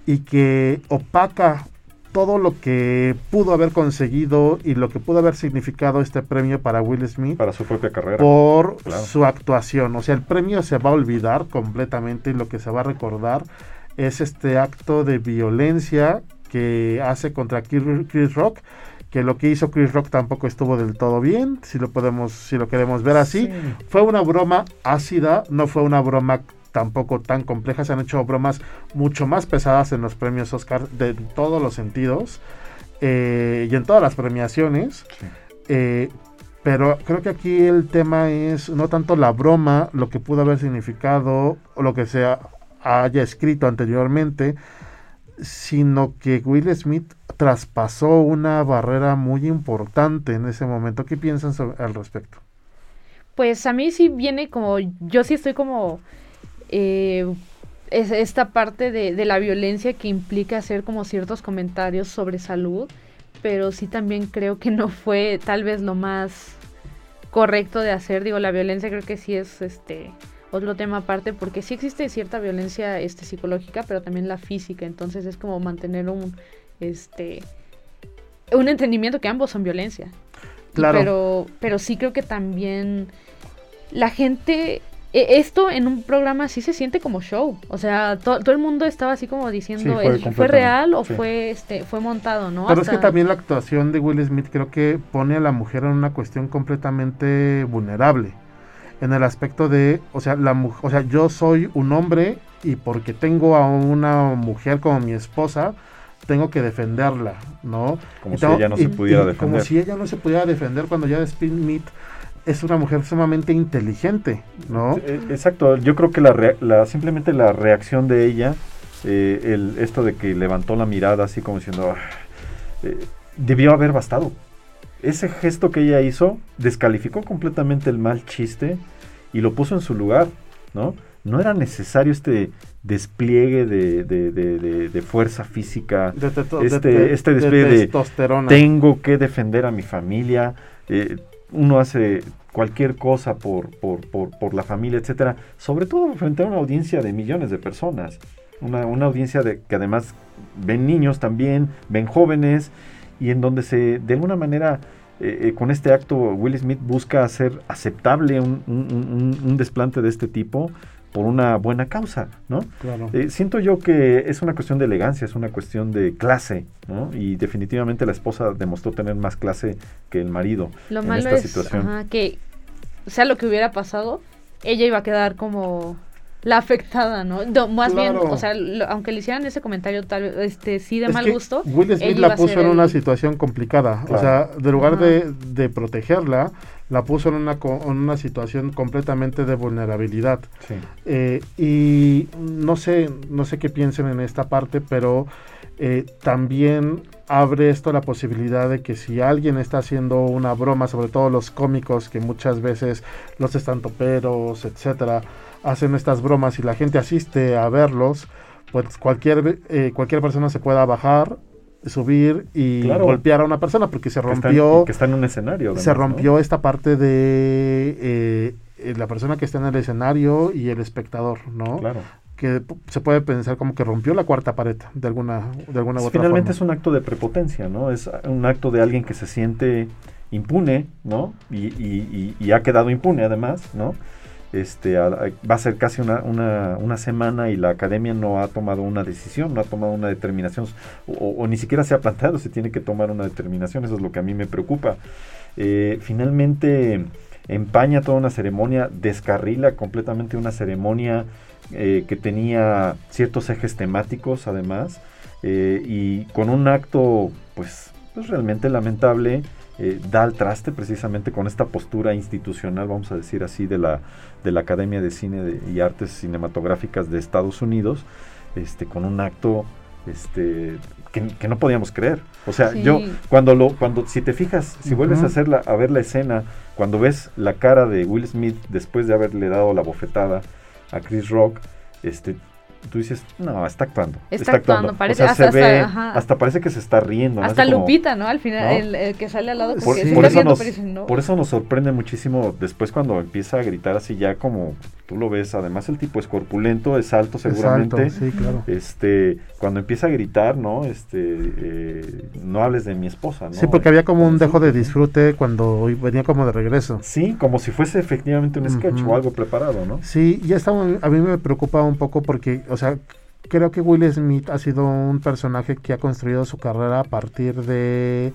y que opaca todo lo que pudo haber conseguido y lo que pudo haber significado este premio para Will Smith. Para su propia carrera. Por su actuación. O sea, el premio se va a olvidar completamente y lo que se va a recordar es este acto de violencia que hace contra Chris Rock que lo que hizo Chris Rock tampoco estuvo del todo bien, si lo podemos, si lo queremos ver así. Fue una broma ácida, no fue una broma tampoco tan complejas, se han hecho bromas mucho más pesadas en los premios Oscar de todos los sentidos eh, y en todas las premiaciones. Eh, pero creo que aquí el tema es no tanto la broma, lo que pudo haber significado o lo que se haya escrito anteriormente, sino que Will Smith traspasó una barrera muy importante en ese momento. ¿Qué piensan al respecto? Pues a mí sí viene como, yo sí estoy como eh, es esta parte de, la violencia que implica hacer como ciertos comentarios sobre salud, pero sí también creo que no fue tal vez lo más correcto de hacer. Digo, la violencia creo que sí es este otro tema aparte, porque sí existe cierta violencia este, psicológica, pero también la física. Entonces es como mantener un este un entendimiento que ambos son violencia. Claro. Pero, pero sí creo que también la gente e, esto en un programa sí se siente como show. O sea, todo el mundo estaba así como diciendo, fue, real o fue este fue montado, no? Pero es que también la actuación de Will Smith creo que pone a la mujer en una cuestión completamente vulnerable. En el aspecto de, o sea, la o sea, yo soy un hombre y porque tengo a una mujer como mi esposa, tengo que defenderla, ¿no? Como si ella no se pudiera defender. Como si ella no se pudiera defender cuando ya Smith es una mujer sumamente inteligente, ¿no? Eh, exacto, yo creo que la, simplemente la reacción de ella, eh, el, esto de que levantó la mirada así como diciendo, ah", eh, debió haber bastado. Ese gesto que ella hizo descalificó completamente el mal chiste y lo puso en su lugar, ¿no? No era necesario este despliegue de, fuerza física, este, este despliegue de, tengo que defender a mi familia, uno hace cualquier cosa por, por, la familia, etcétera, sobre todo frente a una audiencia de millones de personas, una, audiencia de, que además ven niños también, ven jóvenes, y en donde se, de alguna manera, eh, eh, con este acto, Will Smith busca hacer aceptable un, un desplante de este tipo, por una buena causa, ¿no? Claro. Eh, siento yo que es una cuestión de elegancia, es una cuestión de clase, ¿no? Y definitivamente la esposa demostró tener más clase que el marido lo en esta situación. que sea lo que hubiera pasado, ella iba a quedar como la afectada, ¿no? más bien, o sea, aunque le hicieran ese comentario tal este sí de mal gusto. Will Smith la puso en una situación complicada, o sea, de lugar de, de, protegerla, la puso en una, en una situación completamente de vulnerabilidad. Sí. Eh, y no sé, no sé qué piensen en esta parte, pero eh, también abre esto la posibilidad de que si alguien está haciendo una broma, sobre todo los cómicos, que muchas veces los estantoperos, etcétera, hacen estas bromas y la gente asiste a verlos, pues cualquier, eh, cualquier persona se pueda bajar, subir y golpear a una persona porque se rompió... Que está en, un escenario. se rompió esta parte de eh, la persona que está en el escenario y el espectador, ¿no? Claro que se puede pensar como que rompió la cuarta pared de alguna de alguna u otra Finalmente es un acto de prepotencia, ¿no? Es un acto de alguien que se siente impune, ¿no? Y, y, y ha quedado impune además, ¿no? Este, va a ser casi una, una, semana y la academia no ha tomado una decisión, no ha tomado una determinación, o, ni siquiera se ha planteado si tiene que tomar una determinación, eso es lo que a mí me preocupa. Eh, finalmente empaña toda una ceremonia, descarrila completamente una ceremonia eh, que tenía ciertos ejes temáticos además, eh, y con un acto pues, pues realmente lamentable, eh, da al traste precisamente con esta postura institucional, vamos a decir así, de la, de la Academia de Cine y Artes Cinematográficas de Estados Unidos, este, con un acto este, que, no podíamos creer. O sea, yo cuando lo, cuando si te fijas, si vuelves a hacer a ver la escena, cuando ves la cara de Will Smith después de haberle dado la bofetada a Chris Rock, este, tú dices, no, está actuando. Está, actuando, parece. hasta, se ve, hasta, parece que se está riendo. Hasta Lupita, ¿no? Al final, El, que sale al lado por, por, eso nos, por eso nos sorprende muchísimo después cuando empieza a gritar así ya como tú lo ves, además el tipo es corpulento, es alto seguramente. sí, claro. Este, cuando empieza a gritar, ¿no? Este, eh, no hables de mi esposa, ¿no? Sí, porque había como un dejo de disfrute cuando venía como de regreso. Sí, como si fuese efectivamente un sketch o algo preparado, ¿no? Sí, ya está, a mí me preocupa un poco porque, o sea, creo que Will Smith ha sido un personaje que ha construido su carrera a partir de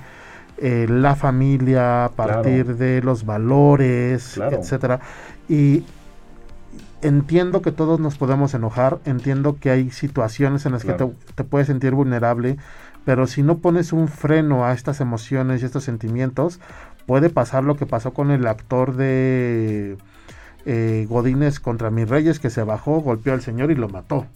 eh, la familia, a partir de los valores, etcétera. Y entiendo que todos nos podemos enojar, entiendo que hay situaciones en las que te, puedes sentir vulnerable, pero si no pones un freno a estas emociones y estos sentimientos, puede pasar lo que pasó con el actor de eh, Godínez contra mis reyes que se bajó, golpeó al señor y lo mató,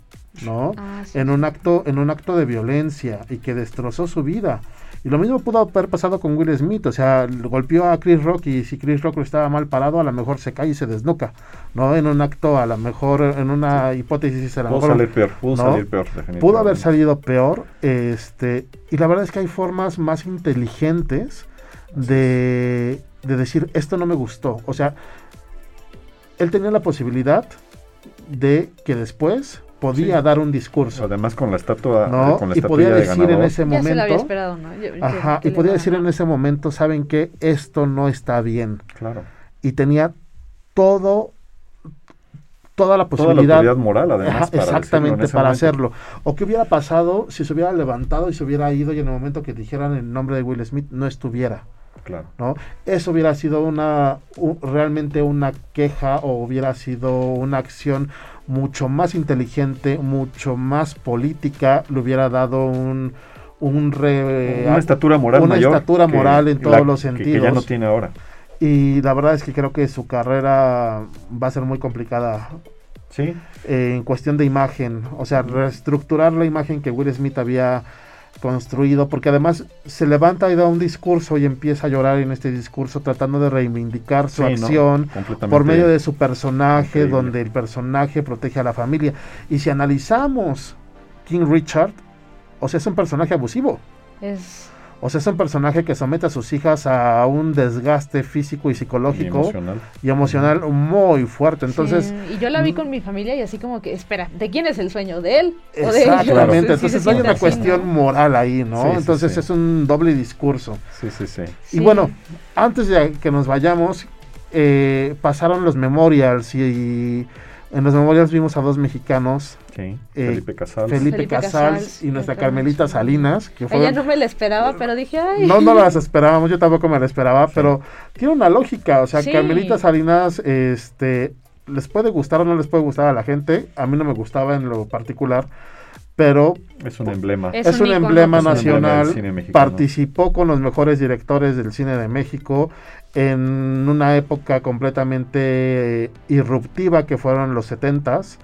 ¿no? Ah, en un acto, en un acto de violencia y que destrozó su vida. Y lo mismo pudo haber pasado con Will Smith, o sea, golpeó a Chris Rock y si Chris Rock estaba mal parado, a lo mejor se cae y se desnuca, ¿no? En un acto, a lo mejor, en una hipótesis, a lo pudo salir peor, pudo salir peor, Pudo haber salido peor, este, y la verdad es que hay formas más inteligentes de, de decir, esto no me gustó, o sea, él tenía la posibilidad de que después podía dar un discurso. Además con la estatua, ¿no? con la y podía decir en ese momento, esperado, ¿no? ajá, y podía decir en ese momento, saben que esto no está bien. Claro. Y tenía todo toda la posibilidad toda la moral además para exactamente para hacerlo o qué hubiera pasado si se hubiera levantado y se hubiera ido y en el momento que dijeran el nombre de Will Smith no estuviera Claro. ¿no? Eso hubiera sido una realmente una queja o hubiera sido una acción mucho más inteligente, mucho más política, le hubiera dado un, un una estatura moral una estatura moral en todos los sentidos que, ya no tiene ahora. Y la verdad es que creo que su carrera va a ser muy complicada sí. en cuestión de imagen. O sea reestructurar la imagen que Will Smith había construido, porque además se levanta y da un discurso y empieza a llorar en este discurso tratando de reivindicar su acción por medio de su personaje, donde el personaje protege a la familia. Y si analizamos King Richard, o sea, es un personaje abusivo. Es o sea, es un personaje que somete a sus hijas a un desgaste físico y psicológico y emocional, muy fuerte. Entonces, y yo la vi con mi familia y así como que, espera, ¿de quién es el sueño? ¿De él? O de exactamente, entonces hay una cuestión moral ahí, ¿no? entonces es un doble discurso. Sí, sí, sí. Y bueno, antes de que nos vayamos, eh, pasaron los memorials y en los memorias vimos a dos mexicanos. Eh, Felipe Casals. Felipe, Casals, y nuestra Carmelita Salinas. Que Ella no me la esperaba, pero dije, ay. No, no las esperábamos, yo tampoco me la esperaba, pero tiene una lógica. O sea, Carmelita Salinas, este, les puede gustar o no les puede gustar a la gente, a mí no me gustaba en lo particular, pero es un emblema. Es, un, emblema nacional, participó con los mejores directores del cine de México en una época completamente irruptiva que fueron los setentas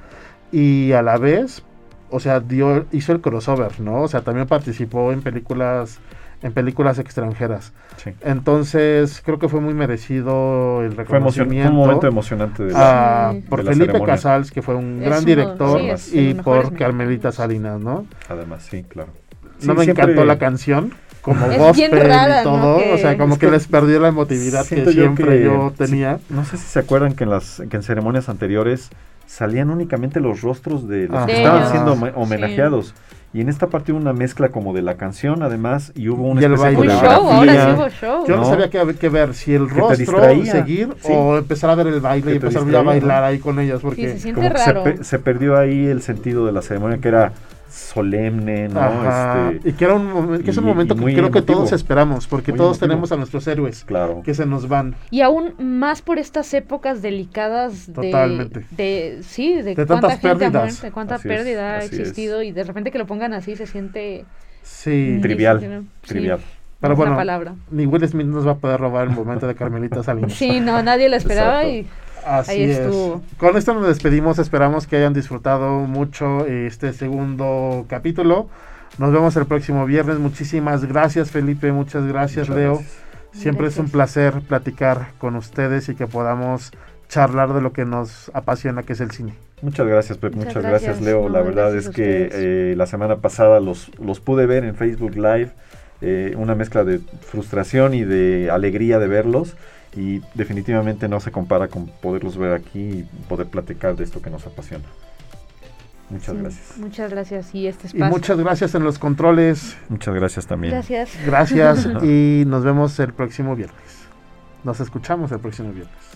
y a la vez, o sea, dio, hizo el crossover, ¿no? O sea, también participó en películas en películas extranjeras. Entonces, creo que fue muy merecido el reconocimiento. Fue, un momento emocionante de la, por Felipe Casals, que fue un gran director, y por Carmelita Salinas, ¿no? Además, sí, claro. No me encantó la canción, como gospel y todo, o sea, como que, les perdió la emotividad que siempre yo, tenía. no sé si se acuerdan que en las que en ceremonias anteriores salían únicamente los rostros de los que estaban siendo homenajeados. Y en esta parte hubo una mezcla como de la canción, además, y hubo una especie de show, ahora sí hubo show. Yo no, sabía que, que ver si el rostro seguir o empezar a ver el baile y empezar a bailar ahí con ellas. Porque se siente raro. se, perdió ahí el sentido de la ceremonia, que era solemne, ¿no? Este, y que era un, que es un momento que creo que todos esperamos, porque todos tenemos a nuestros héroes claro. que se nos van. Y aún más por estas épocas delicadas de, Totalmente. de sí, de, de cuánta gente pérdidas. de cuánta pérdida ha existido y de repente que lo pongan así se siente sí trivial, trivial. Pero bueno, ni Will Smith nos va a poder robar el momento de Carmelita Salinas. Sí, no, nadie lo esperaba y Así es. Con esto nos despedimos. Esperamos que hayan disfrutado mucho este segundo capítulo. Nos vemos el próximo viernes. Muchísimas gracias, Felipe. Muchas gracias, Leo. Siempre es un placer platicar con ustedes y que podamos charlar de lo que nos apasiona, que es el cine. Muchas gracias, Pep. Muchas, gracias. Leo. la verdad es que eh, la semana pasada los, los pude ver en Facebook Live. Eh, una mezcla de frustración y de alegría de verlos y definitivamente no se compara con poderlos ver aquí y poder platicar de esto que nos apasiona. Muchas gracias. Muchas gracias y este espacio. Y muchas gracias en los controles. Muchas gracias también. Gracias. Gracias y nos vemos el próximo viernes. Nos escuchamos el próximo viernes.